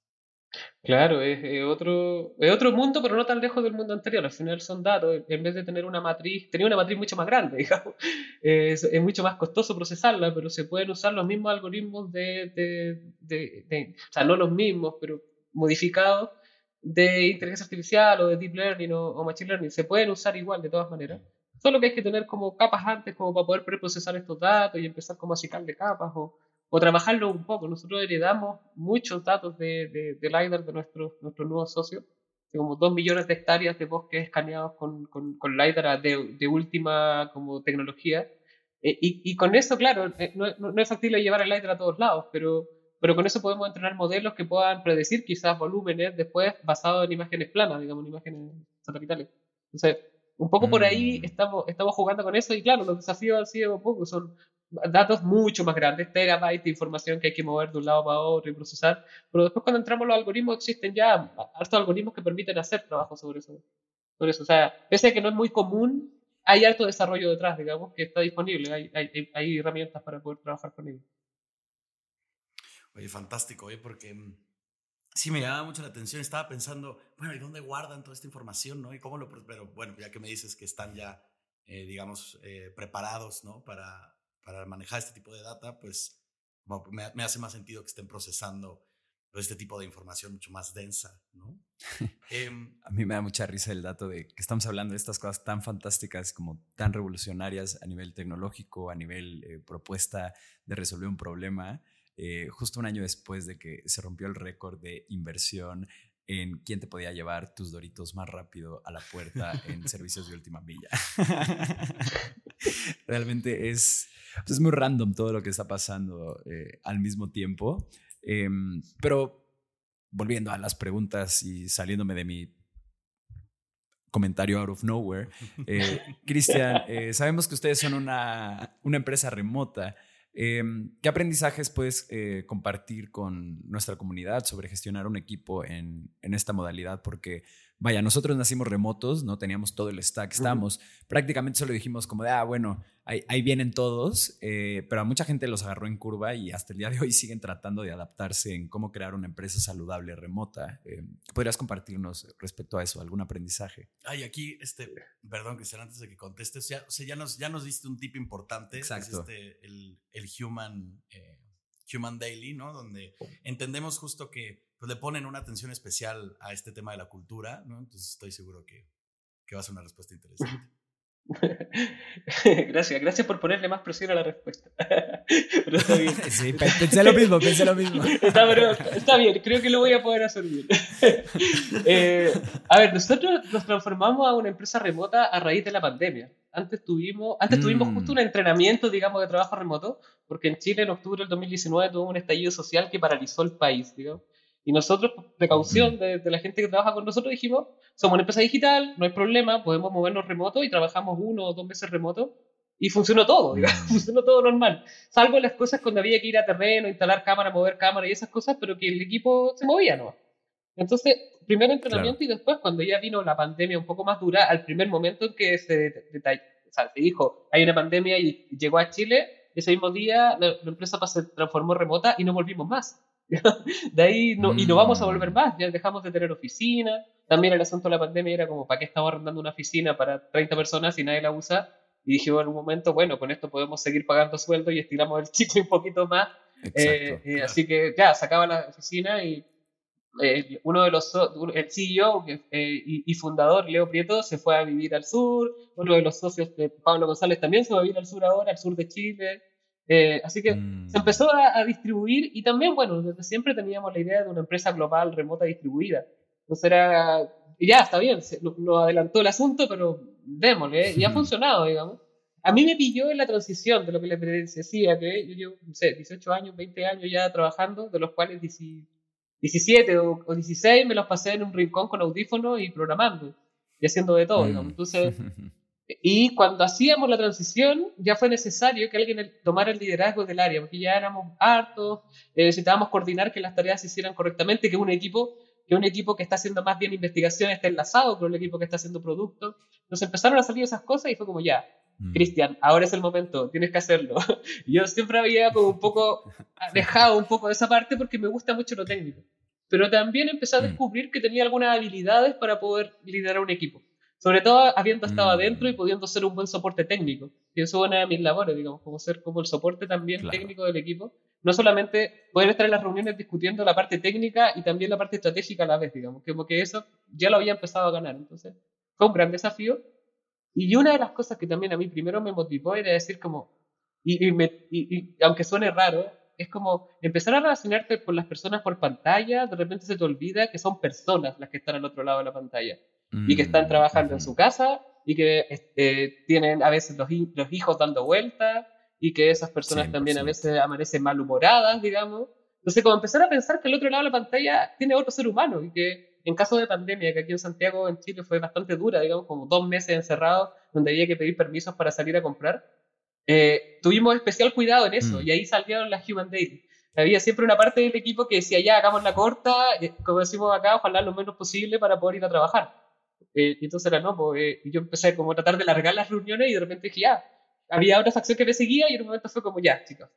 Claro, es, otro, es otro mundo, pero no tan lejos del mundo anterior. Al final son datos. En vez de tener una matriz, tenía una matriz mucho más grande, digamos. Es, mucho más costoso procesarla, pero se pueden usar los mismos algoritmos de, de, o sea, no los mismos, pero modificados de inteligencia artificial o de deep learning o, o, machine learning. Se pueden usar igual de todas maneras. Solo que hay que tener como capas antes como para poder preprocesar estos datos y empezar como a citar de capas o, o trabajarlo un poco. Nosotros heredamos muchos datos de, de, de LiDAR de nuestros nuestro nuevos socios, como dos millones de hectáreas de bosques escaneados con, con, con LiDAR de, de, última como tecnología. Eh, y, y, con eso, claro, eh, no, no, es factible llevar el LiDAR a todos lados, pero, pero con eso podemos entrenar modelos que puedan predecir quizás volúmenes después basados en imágenes planas, digamos, en imágenes satelitales. Entonces, un poco por ahí mm. estamos, estamos jugando con eso y claro, los desafíos han sido un poco, son datos mucho más grandes, terabytes de información que hay que mover de un lado para otro y procesar. Pero después cuando entramos los algoritmos existen ya hartos algoritmos que permiten hacer trabajo sobre eso. Sobre eso. O sea, pese a que no es muy común, hay harto desarrollo detrás, digamos, que está disponible. Hay, hay, hay herramientas para poder trabajar con ellos. Oye, fantástico, ¿eh? porque mm, sí me llamaba mucho la atención. Estaba pensando, bueno, ¿y dónde guardan toda esta información? ¿no? ¿Y cómo lo, pero bueno, ya que me dices que están ya, eh, digamos, eh, preparados ¿no? para, para manejar este tipo de data, pues me, hace más sentido que estén procesando este tipo de información mucho más densa, ¿no? Em, a mí me da mucha risa el dato de que estamos hablando de estas cosas tan fantásticas como tan revolucionarias a nivel tecnológico, a nivel eh, propuesta de resolver un problema, eh, justo un año después de que se rompió el récord de inversión en quién te podía llevar tus doritos más rápido a la puerta en servicios de última milla. Realmente es, es muy random todo lo que está pasando eh, al mismo tiempo. Em, pero volviendo a las preguntas y saliéndome de mi comentario out of nowhere, eh, Cristian, eh, sabemos que ustedes son una, una empresa remota. Em, ¿Qué aprendizajes puedes compartir con nuestra comunidad sobre gestionar un equipo en, en, esta modalidad? Porque vaya, nosotros nacimos remotos, no teníamos todo el stack, estábamos, prácticamente solo dijimos como de, ah, bueno, ahí, vienen todos, eh, pero a mucha gente los agarró en curva y hasta el día de hoy siguen tratando de adaptarse en cómo crear una empresa saludable remota. Eh, ¿Podrías compartirnos respecto a eso algún aprendizaje? Ay, aquí, este, perdón, Cristian, antes de que contestes, ya, o sea, ya, nos, ya nos diste un tip importante, Exacto. es este, el, el human, eh, human daily, ¿no? Donde entendemos justo que pues le ponen una atención especial a este tema de la cultura, ¿no? Entonces estoy seguro que, que va a ser una respuesta interesante. gracias, gracias por ponerle más presión a la respuesta. Sí, pensé lo mismo, pensé lo mismo. Está, bien, creo que lo voy a poder hacer bien. Eh, a ver, nosotros nos transformamos a una empresa remota a raíz de la pandemia. Antes tuvimos, antes tuvimos justo mm. un entrenamiento, digamos, de trabajo remoto, porque en Chile en octubre del 2019 tuvo un estallido social que paralizó el país, digamos. Y nosotros, por precaución de, la gente que trabaja con nosotros, dijimos, somos una empresa digital, no hay problema, podemos movernos remoto y trabajamos uno o dos meses remoto y funcionó todo, digamos, funcionó todo normal. Salvo las cosas cuando había que ir a terreno, instalar cámara, mover cámara y esas cosas, pero que el equipo se movía, ¿no? Entonces, primero entrenamiento y después, cuando ya vino la pandemia un poco más dura, al primer momento en que se, se dijo, hay una pandemia y llegó a Chile, ese mismo día la, empresa se transformó remota y no volvimos más. de ahí no, y no vamos a volver mm. más, ya dejamos de tener oficina. También el asunto de la pandemia era como, ¿para qué estamos arrendando una oficina para 30 personas y nadie la usa? Y dije en un momento, bueno, con esto podemos seguir pagando sueldo y estiramos el chicle un poquito más. Eh, eh, así que ya, sacaba la oficina y eh, uno de los, el CEO y, fundador, Leo Prieto, se fue a vivir al sur. Uno de los socios, Pablo González, también se va a vivir al sur ahora, al sur de Chile. Así que mm. se empezó a, distribuir y también, bueno, desde siempre teníamos la idea de una empresa global remota distribuida. Entonces era, ya, está bien, nos adelantó el asunto, pero démosle, y ha funcionado, digamos. A mí me pilló en la transición de lo que les decía, que yo llevo, no sé, 18 años, 20 años ya trabajando, de los cuales 17 o, 16 me los pasé en un rincón con audífonos y programando, y haciendo de todo, digamos. Mm. Entonces, y cuando hacíamos la transición, ya fue necesario que alguien tomara el liderazgo del área, porque ya éramos hartos, eh, necesitábamos coordinar que las tareas se hicieran correctamente, que un equipo que un equipo que está haciendo más bien investigación está enlazado con un equipo que está haciendo producto. Nos empezaron a salir esas cosas y fue como, ya, mm. Cristian, ahora es el momento, tienes que hacerlo. Yo siempre había como un poco dejado un poco de esa parte porque me gusta mucho lo técnico. Pero también empecé a mm. descubrir que tenía algunas habilidades para poder liderar un equipo. Sobre todo habiendo estado mm. adentro y pudiendo ser un buen soporte técnico. Y eso es una de mis labores, digamos, como ser como el soporte también técnico del equipo no solamente poder estar en las reuniones discutiendo la parte técnica y también la parte estratégica a la vez, digamos, como que eso ya lo había empezado a ganar. Entonces, fue un gran desafío. Y una de las cosas que también a mí primero me motivó era decir como, y, y, aunque suene raro, es como empezar a relacionarte con las personas por pantalla, de repente se te olvida que son personas las que están al otro lado de la pantalla y que están mm, trabajando en su casa y que eh, tienen a veces los, los hijos dando vueltas y que esas personas también a veces amanecen malhumoradas, digamos. Entonces, como empezar a pensar que el otro lado de la pantalla tiene otro ser humano y que en caso de pandemia, que aquí en Santiago, en Chile, fue bastante dura, digamos, como dos meses encerrados, donde había que pedir permisos para salir a comprar, eh, tuvimos especial cuidado en eso mm. y ahí salieron las Human Daily. Había siempre una parte del equipo que decía, ya, hagamos la corta, eh, como decimos acá, ojalá lo menos posible para poder ir a trabajar. Eh, y entonces era, no, pues, yo empecé como a tratar de largar las reuniones y de repente dije, ya, había otra facción que me seguía y en un momento fue como, ya, chicos,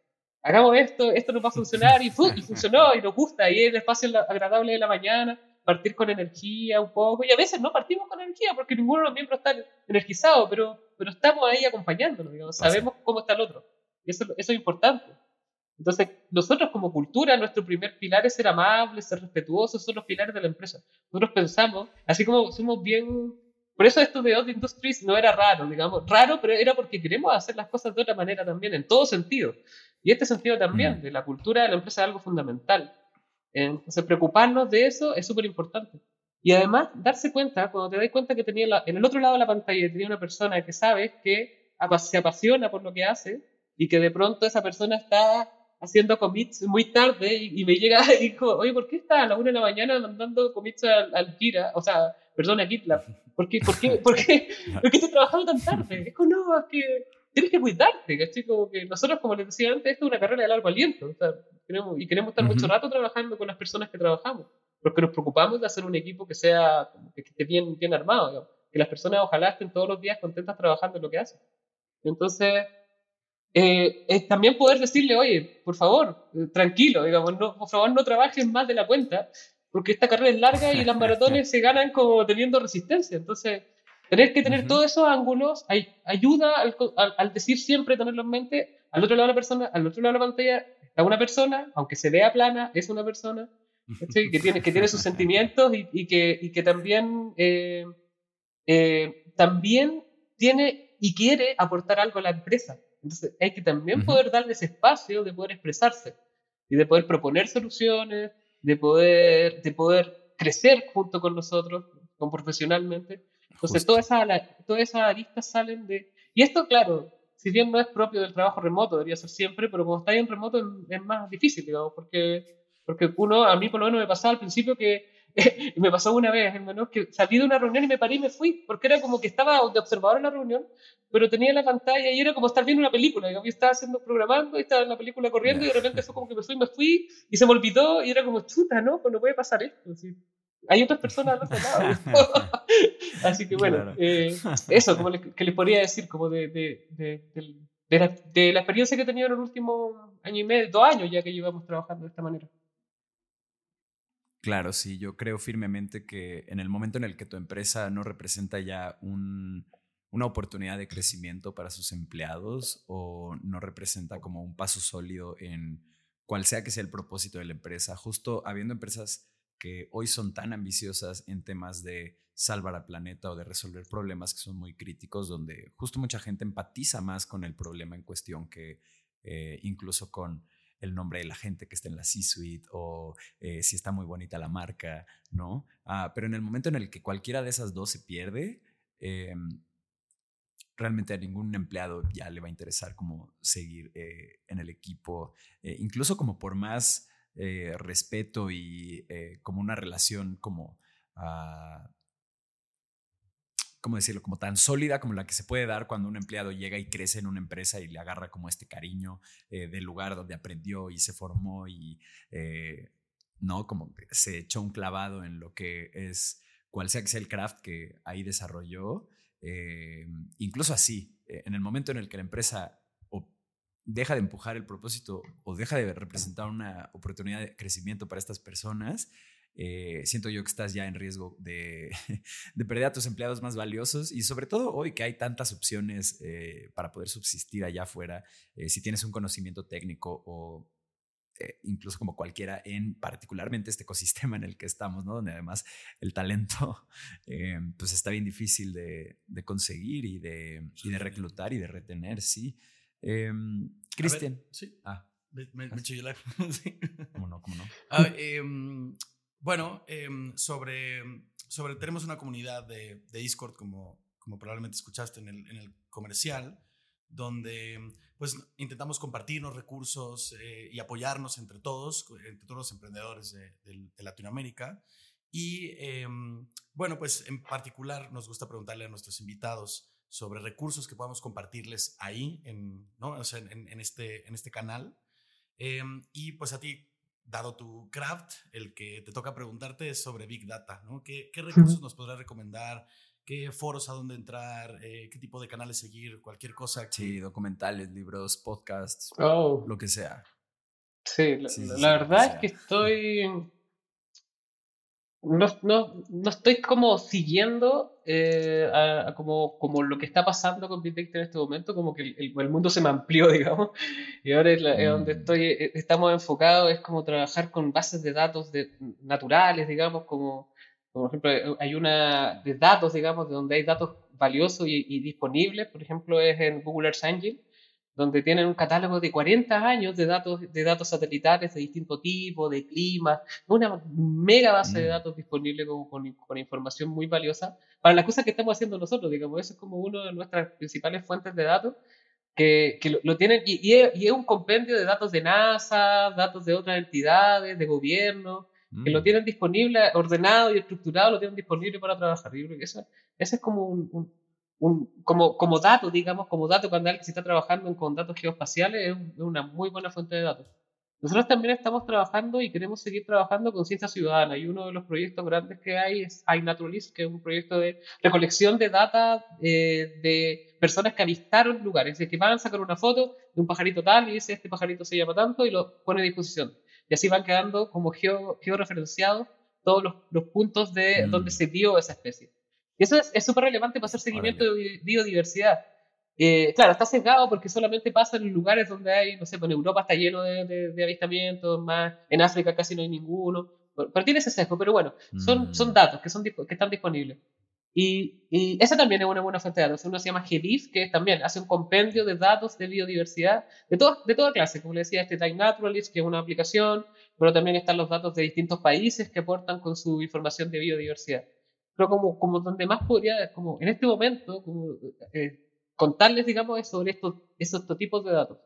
hagamos esto, esto nos va a funcionar y, y funcionó y nos gusta y es el espacio agradable de la mañana, partir con energía un poco y a veces no partimos con energía porque ninguno de los miembros está energizado, pero, pero estamos ahí acompañándonos, digamos, sabemos cómo está el otro. Y eso, eso es importante. Entonces, nosotros como cultura, nuestro primer pilar es ser amables, ser respetuosos, son los pilares de la empresa. Nosotros pensamos, así como somos bien por eso esto de Odd Industries no era raro, digamos, raro, pero era porque queremos hacer las cosas de otra manera también, en todo sentido. Y este sentido también, de la cultura de la empresa es algo fundamental. Entonces, preocuparnos de eso es súper importante. Y además, darse cuenta, cuando te das cuenta que tenía en el otro lado de la pantalla tenía una persona que sabes que se apasiona por lo que hace y que de pronto esa persona está haciendo commits muy tarde y, me llega y dijo, oye, ¿por qué está a la una de la mañana mandando commits al, al Kira? O sea, perdón, a GitLab. ¿Por qué, por qué, por qué, por qué estoy trabajando tan tarde? Es como, no, es que tienes que cuidarte, ¿cachai? Como que nosotros, como les decía antes, esto es una carrera de largo aliento. O sea, queremos, y queremos estar mucho rato trabajando con las personas que trabajamos. Porque nos preocupamos de hacer un equipo que sea, que esté bien, bien armado, Que las personas ojalá estén todos los días contentas trabajando en lo que hacen. Entonces, eh, es también poder decirle, oye, por favor, eh, tranquilo, digamos, no, por favor no trabajes más de la cuenta, porque esta carrera es larga y las maratones se ganan como teniendo resistencia. Entonces, tener que tener todos esos ángulos ayuda al, decir siempre, tenerlo en mente, al otro lado de la persona, al otro lado de la pantalla está una persona, aunque se vea plana, es una persona que, tiene, que tiene sus sentimientos y, que, y que también, eh, eh, también tiene y quiere aportar algo a la empresa. Entonces, hay que también poder darle ese espacio de poder expresarse y de poder proponer soluciones, de poder, de poder crecer junto con nosotros, con profesionalmente. Entonces, todas esas, todas esas aristas salen de... Y esto, claro, si bien no es propio del trabajo remoto, debería ser siempre, pero cuando está en remoto es, más difícil, digamos, porque, porque uno, a mí por lo menos me pasaba al principio que me pasó una vez, hermano, que salí de una reunión y me paré y me fui, porque era como que estaba de observador en la reunión, pero tenía la pantalla y era como estar viendo una película. Yo estaba haciendo programando y estaba en la película corriendo y de repente fue como que me fui, me fui y se me olvidó y era como chuta, ¿no? Pues no puede pasar esto. Hay otras personas al otro lado. Así que bueno, eh, eso, como que les podría decir, como de, de, de la, de la experiencia que he tenido en el último año y medio, dos años ya que llevamos trabajando de esta manera. Claro, sí, yo creo firmemente que en el momento en el que tu empresa no representa ya un, una oportunidad de crecimiento para sus empleados o no representa como un paso sólido en cual sea que sea el propósito de la empresa, justo habiendo empresas que hoy son tan ambiciosas en temas de salvar al planeta o de resolver problemas que son muy críticos, donde justo mucha gente empatiza más con el problema en cuestión que eh, incluso con el nombre de la gente que está en la C-suite o eh, si está muy bonita la marca, ¿no? Ah, pero en el momento en el que cualquiera de esas dos se pierde, em, realmente a ningún empleado ya le va a interesar como seguir eh, en el equipo, incluso como por más respeto y como una relación como... Uh, ¿cómo decirlo? Como tan sólida como la que se puede dar cuando un empleado llega y crece en una empresa y le agarra como este cariño eh, del lugar donde aprendió y se formó y, eh, ¿no? Como se echó un clavado en lo que es, cual sea que sea el craft que ahí desarrolló. Eh, incluso así, en el momento en el que la empresa deja de empujar el propósito o deja de representar una oportunidad de crecimiento para estas personas, eh, siento yo que estás ya en riesgo de, perder a tus empleados más valiosos y sobre todo hoy que hay tantas opciones eh, para poder subsistir allá afuera, eh, si tienes un conocimiento técnico o incluso como cualquiera en particularmente este ecosistema en el que estamos, ¿no? donde además el talento pues está bien difícil de, conseguir y de, y de, reclutar y de retener, sí. Cristian. Sí. Ah. Me, me, me sí. ¿Cómo no? ¿Cómo no? Ah, em, bueno, em, sobre, sobre, tenemos una comunidad de, Discord, como, como probablemente escuchaste en el, en el comercial, donde pues intentamos compartirnos recursos eh, y apoyarnos entre todos, entre todos los emprendedores de, Latinoamérica. Y em, bueno, pues en particular nos gusta preguntarle a nuestros invitados sobre recursos que podamos compartirles ahí, en, ¿no? en, este, en este canal. Em, y pues a ti, dado tu craft, el que te toca preguntarte es sobre Big Data, ¿no? ¿Qué, qué recursos nos podrás recomendar? ¿Qué foros a dónde entrar? Eh, ¿Qué tipo de canales seguir? Cualquier cosa. Sí, documentales, libros, podcasts, oh. lo que sea. Sí, la, verdad es que estoy no, no, no, estoy como siguiendo eh, a, como, como, lo que está pasando con Big Data en este momento, como que el, el, mundo se me amplió, digamos, y ahora es, donde mm. estoy, eh, estamos enfocados, es como trabajar con bases de datos de, naturales, digamos, como, por ejemplo, hay una de datos, digamos, de donde hay datos valiosos y, y disponibles, por ejemplo, es en Google Earth Engine, donde tienen un catálogo de 40 años de datos, de datos satelitales de distinto tipo, de clima, una mega base de mm. datos disponible con, con, información muy valiosa para las cosas que estamos haciendo nosotros, digamos, eso es como una de nuestras principales fuentes de datos, que, que lo, tienen, y, y, es, un compendio de datos de NASA, datos de otras entidades, de gobierno, que lo mm. tienen disponible, ordenado y estructurado, lo tienen disponible para trabajar. Yo creo que eso, ese es como un como, como dato, digamos, como dato cuando alguien se está trabajando con datos geoespaciales, es una muy buena fuente de datos. Nosotros también estamos trabajando y queremos seguir trabajando con ciencia ciudadana y uno de los proyectos grandes que hay es iNaturalist, que es un proyecto de recolección de data eh, de personas que avistaron lugares, es que van a sacar una foto de un pajarito tal y dice este pajarito se llama tanto y lo pone a disposición. Y así van quedando como geo, georreferenciados todos los, los puntos de mm. donde se vio esa especie. Y eso es súper relevante para hacer seguimiento de biodiversidad. Eh, claro, está sesgado porque solamente pasa en lugares donde hay, no sé, pues en Europa está lleno de, de, avistamientos, más en África casi no hay ninguno. Pero tiene ese sesgo, pero bueno, son, son mm. datos que, son, que están disponibles. Y, y esa también es una buena fuente de datos. Uno se llama GBIF, que también hace un compendio de datos de biodiversidad de, todo, de toda clase. Como le decía, este Time Naturalist, que es una aplicación, pero también están los datos de distintos países que aportan con su información de biodiversidad pero como, como donde más podría, como en este momento, como, eh, contarles, digamos, sobre estos, estos tipos de datos.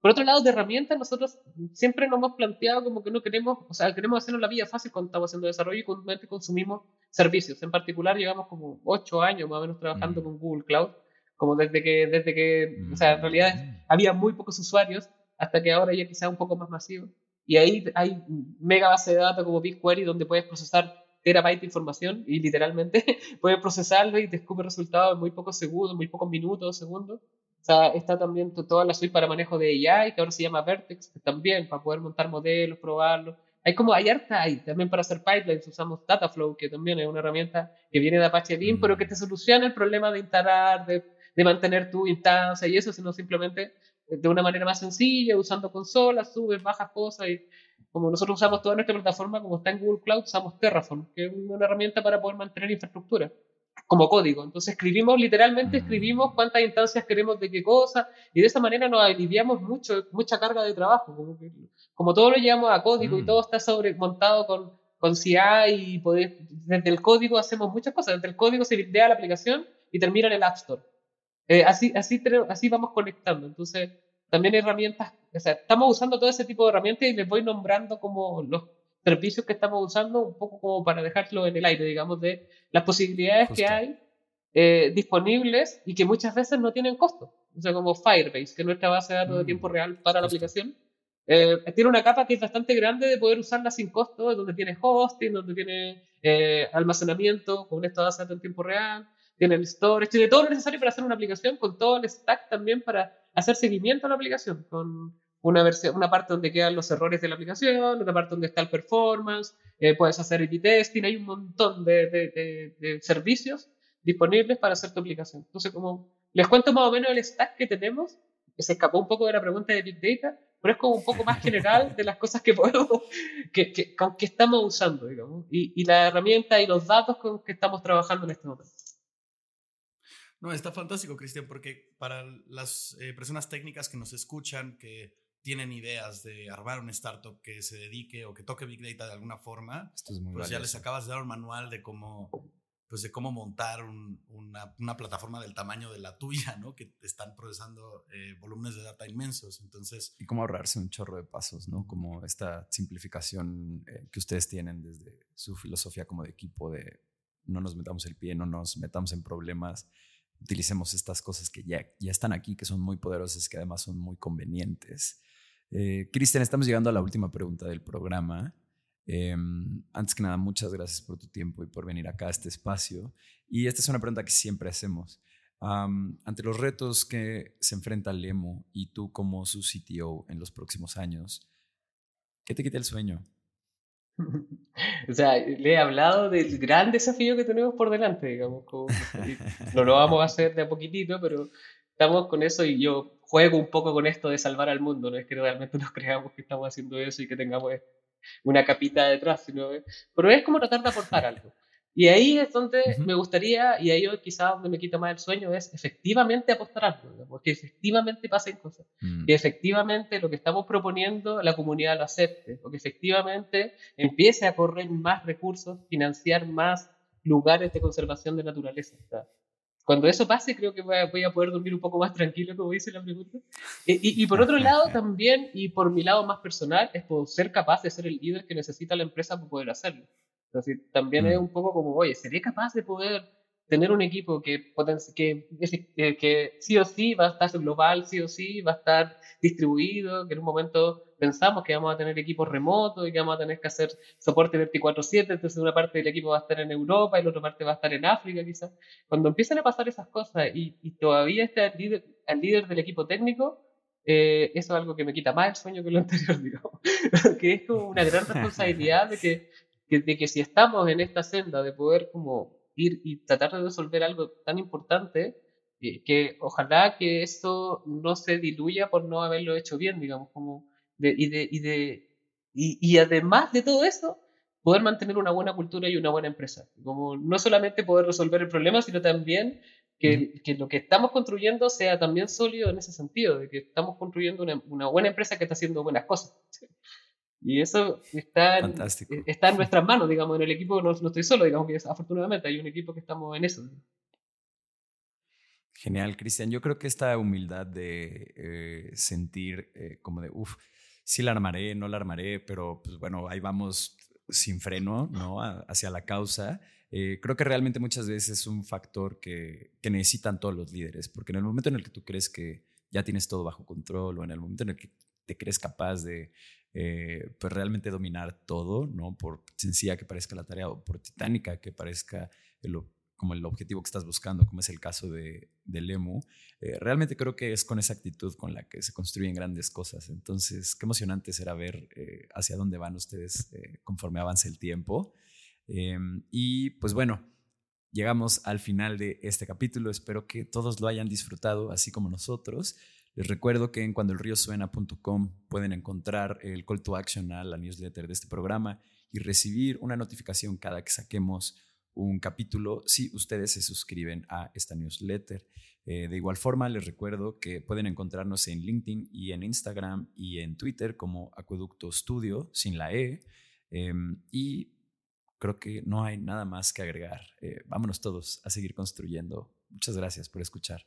Por otro lado, de herramientas, nosotros siempre nos hemos planteado como que no queremos, o sea, queremos hacernos la vida fácil cuando estamos haciendo desarrollo y cuando consumimos servicios. En particular, llevamos como ocho años más o menos trabajando mm. con Google Cloud, como desde que, desde que, o sea, en realidad mm. había muy pocos usuarios hasta que ahora ya quizá un poco más masivo. Y ahí hay mega base de datos como BigQuery donde puedes procesar terabyte de información y literalmente puede procesarlo y te escupe resultados en muy pocos segundos, muy pocos minutos, segundos. O sea, está también toda la suite para manejo de AI, que ahora se llama Vertex, también para poder montar modelos, probarlos. Hay como, hay harta ahí, también para hacer pipelines usamos Dataflow, que también es una herramienta que viene de Apache Beam, pero que te soluciona el problema de instalar, de, de mantener tu instancia y eso, sino simplemente de una manera más sencilla, usando consolas, subes, bajas cosas y como nosotros usamos toda nuestra plataforma, como está en Google Cloud, usamos Terraform, que es una herramienta para poder mantener infraestructura como código. Entonces escribimos, literalmente mm. escribimos cuántas instancias queremos de qué cosa, y de esa manera nos aliviamos mucho, mucha carga de trabajo. Como, como todo lo llevamos a código y mm. todo está sobre, montado con, con CI y poder, desde el código hacemos muchas cosas. Desde el código se idea la aplicación y termina en el App Store. Eh, así, así, así vamos conectando. Entonces, también herramientas, o sea, estamos usando todo ese tipo de herramientas y les voy nombrando como los servicios que estamos usando, un poco como para dejarlo en el aire, digamos, de las posibilidades que hay eh, disponibles y que muchas veces no tienen costo. O sea, como Firebase, que es nuestra base de datos de tiempo mm, real para la aplicación, eh, tiene una capa que es bastante grande de poder usarla sin costo, donde tiene hosting, donde tiene eh, almacenamiento con esta base de datos en tiempo real, tiene el storage, tiene todo lo necesario para hacer una aplicación, con todo el stack también para hacer seguimiento a la aplicación, con una, versión, una parte donde quedan los errores de la aplicación, otra parte donde está el performance, eh, puedes hacer a testing, hay un montón de, de, servicios disponibles para hacer tu aplicación. Entonces, como les cuento más o menos el stack que tenemos, que se escapó un poco de la pregunta de Big Data, pero es como un poco más general de las cosas que podemos, que, que, con que estamos usando, digamos, y, y la herramienta y los datos con que estamos trabajando en este momento. No, está fantástico, Cristian, porque para las eh, personas técnicas que nos escuchan, que tienen ideas de armar un startup que se dedique o que toque Big Data de alguna forma, pues ya les acabas de dar un manual de cómo, pues de cómo montar una, una, plataforma del tamaño de la tuya, ¿no? Que están procesando eh, volúmenes de data inmensos. Entonces... Y cómo ahorrarse un chorro de pasos, ¿no? Como esta simplificación eh, que ustedes tienen desde su filosofía como de equipo de no nos metamos el pie, no nos metamos en problemas, utilicemos estas cosas que ya, ya están aquí, que son muy poderosas, que además son muy convenientes. Eh, Cristian, estamos llegando a la última pregunta del programa. Em, antes que nada, muchas gracias por tu tiempo y por venir acá a este espacio. Y esta es una pregunta que siempre hacemos. ante los retos que se enfrenta Lemo y tú como su CTO en los próximos años, ¿qué te quita el sueño? O sea, le he hablado del gran desafío que tenemos por delante, digamos. no lo vamos a hacer de a poquitito, pero estamos con eso y yo juego un poco con esto de salvar al mundo, no es que realmente nos creamos que estamos haciendo eso y que tengamos una capita detrás, sino, pero es como tratar de aportar algo. Y ahí es donde me gustaría, y ahí quizás donde me quita más el sueño, es efectivamente apostar algo, porque efectivamente pasen cosas, mm. que efectivamente lo que estamos proponiendo la comunidad lo acepte, porque efectivamente empiece a correr más recursos, financiar más lugares de conservación de naturaleza. Cuando eso pase, creo que voy a, poder dormir un poco más tranquilo, como dice la pregunta. Y, y, por otro lado, también, y por mi lado más personal, es poder ser capaz de ser el líder que necesita la empresa para poder hacerlo. Entonces, también es mm. un poco como, oye, ¿seré capaz de poder tener un equipo que, que, que, que sí o sí va a estar global, sí o sí va a estar distribuido, que en un momento pensamos que vamos a tener equipos remotos y que vamos a tener que hacer soporte 24/7, entonces una parte del equipo va a estar en Europa y la otra parte va a estar en África quizás. Cuando empiezan a pasar esas cosas y, y todavía está el líder, el líder del equipo técnico, eh, eso es algo que me quita más el sueño que lo anterior, digamos. que es como una gran responsabilidad de que, que, de que si estamos en esta senda de poder como ir y tratar de resolver algo tan importante, eh, que ojalá que esto no se diluya por no haberlo hecho bien, digamos, como y, de, y, de, y, además de todo eso, poder mantener una buena cultura y una buena empresa. Como no solamente poder resolver el problema, sino también que, que, lo que estamos construyendo sea también sólido en ese sentido, de que estamos construyendo una, una buena empresa que está haciendo buenas cosas. Y eso está en, está en nuestras manos, digamos, en el equipo no, no estoy solo, digamos que afortunadamente hay un equipo que estamos en eso. Genial, Cristian. Yo creo que esta humildad de eh, sentir eh, como de, uff, sí la armaré, no la armaré, pero pues bueno, ahí vamos sin freno, ¿no? hacia la causa. Eh, creo que realmente muchas veces es un factor que, que, necesitan todos los líderes, porque en el momento en el que tú crees que ya tienes todo bajo control o en el momento en el que te crees capaz de eh, pues realmente dominar todo, ¿no? Por sencilla que parezca la tarea o por titánica que parezca el, como el objetivo que estás buscando, como es el caso de, de Lemu, eh, realmente creo que es con esa actitud con la que se construyen grandes cosas. Entonces, qué emocionante será ver eh, hacia dónde van ustedes eh, conforme avance el tiempo. Em, y pues bueno, llegamos al final de este capítulo. Espero que todos lo hayan disfrutado, así como nosotros. Les recuerdo que en cuandoelriosuena.com pueden encontrar el call to action a la newsletter de este programa y recibir una notificación cada que saquemos un capítulo si ustedes se suscriben a esta newsletter. Eh, de igual forma, les recuerdo que pueden encontrarnos en LinkedIn y en Instagram y en Twitter como Acueducto Studio, sin la E. Em, y creo que no hay nada más que agregar. Eh, vámonos todos a seguir construyendo. Muchas gracias por escuchar.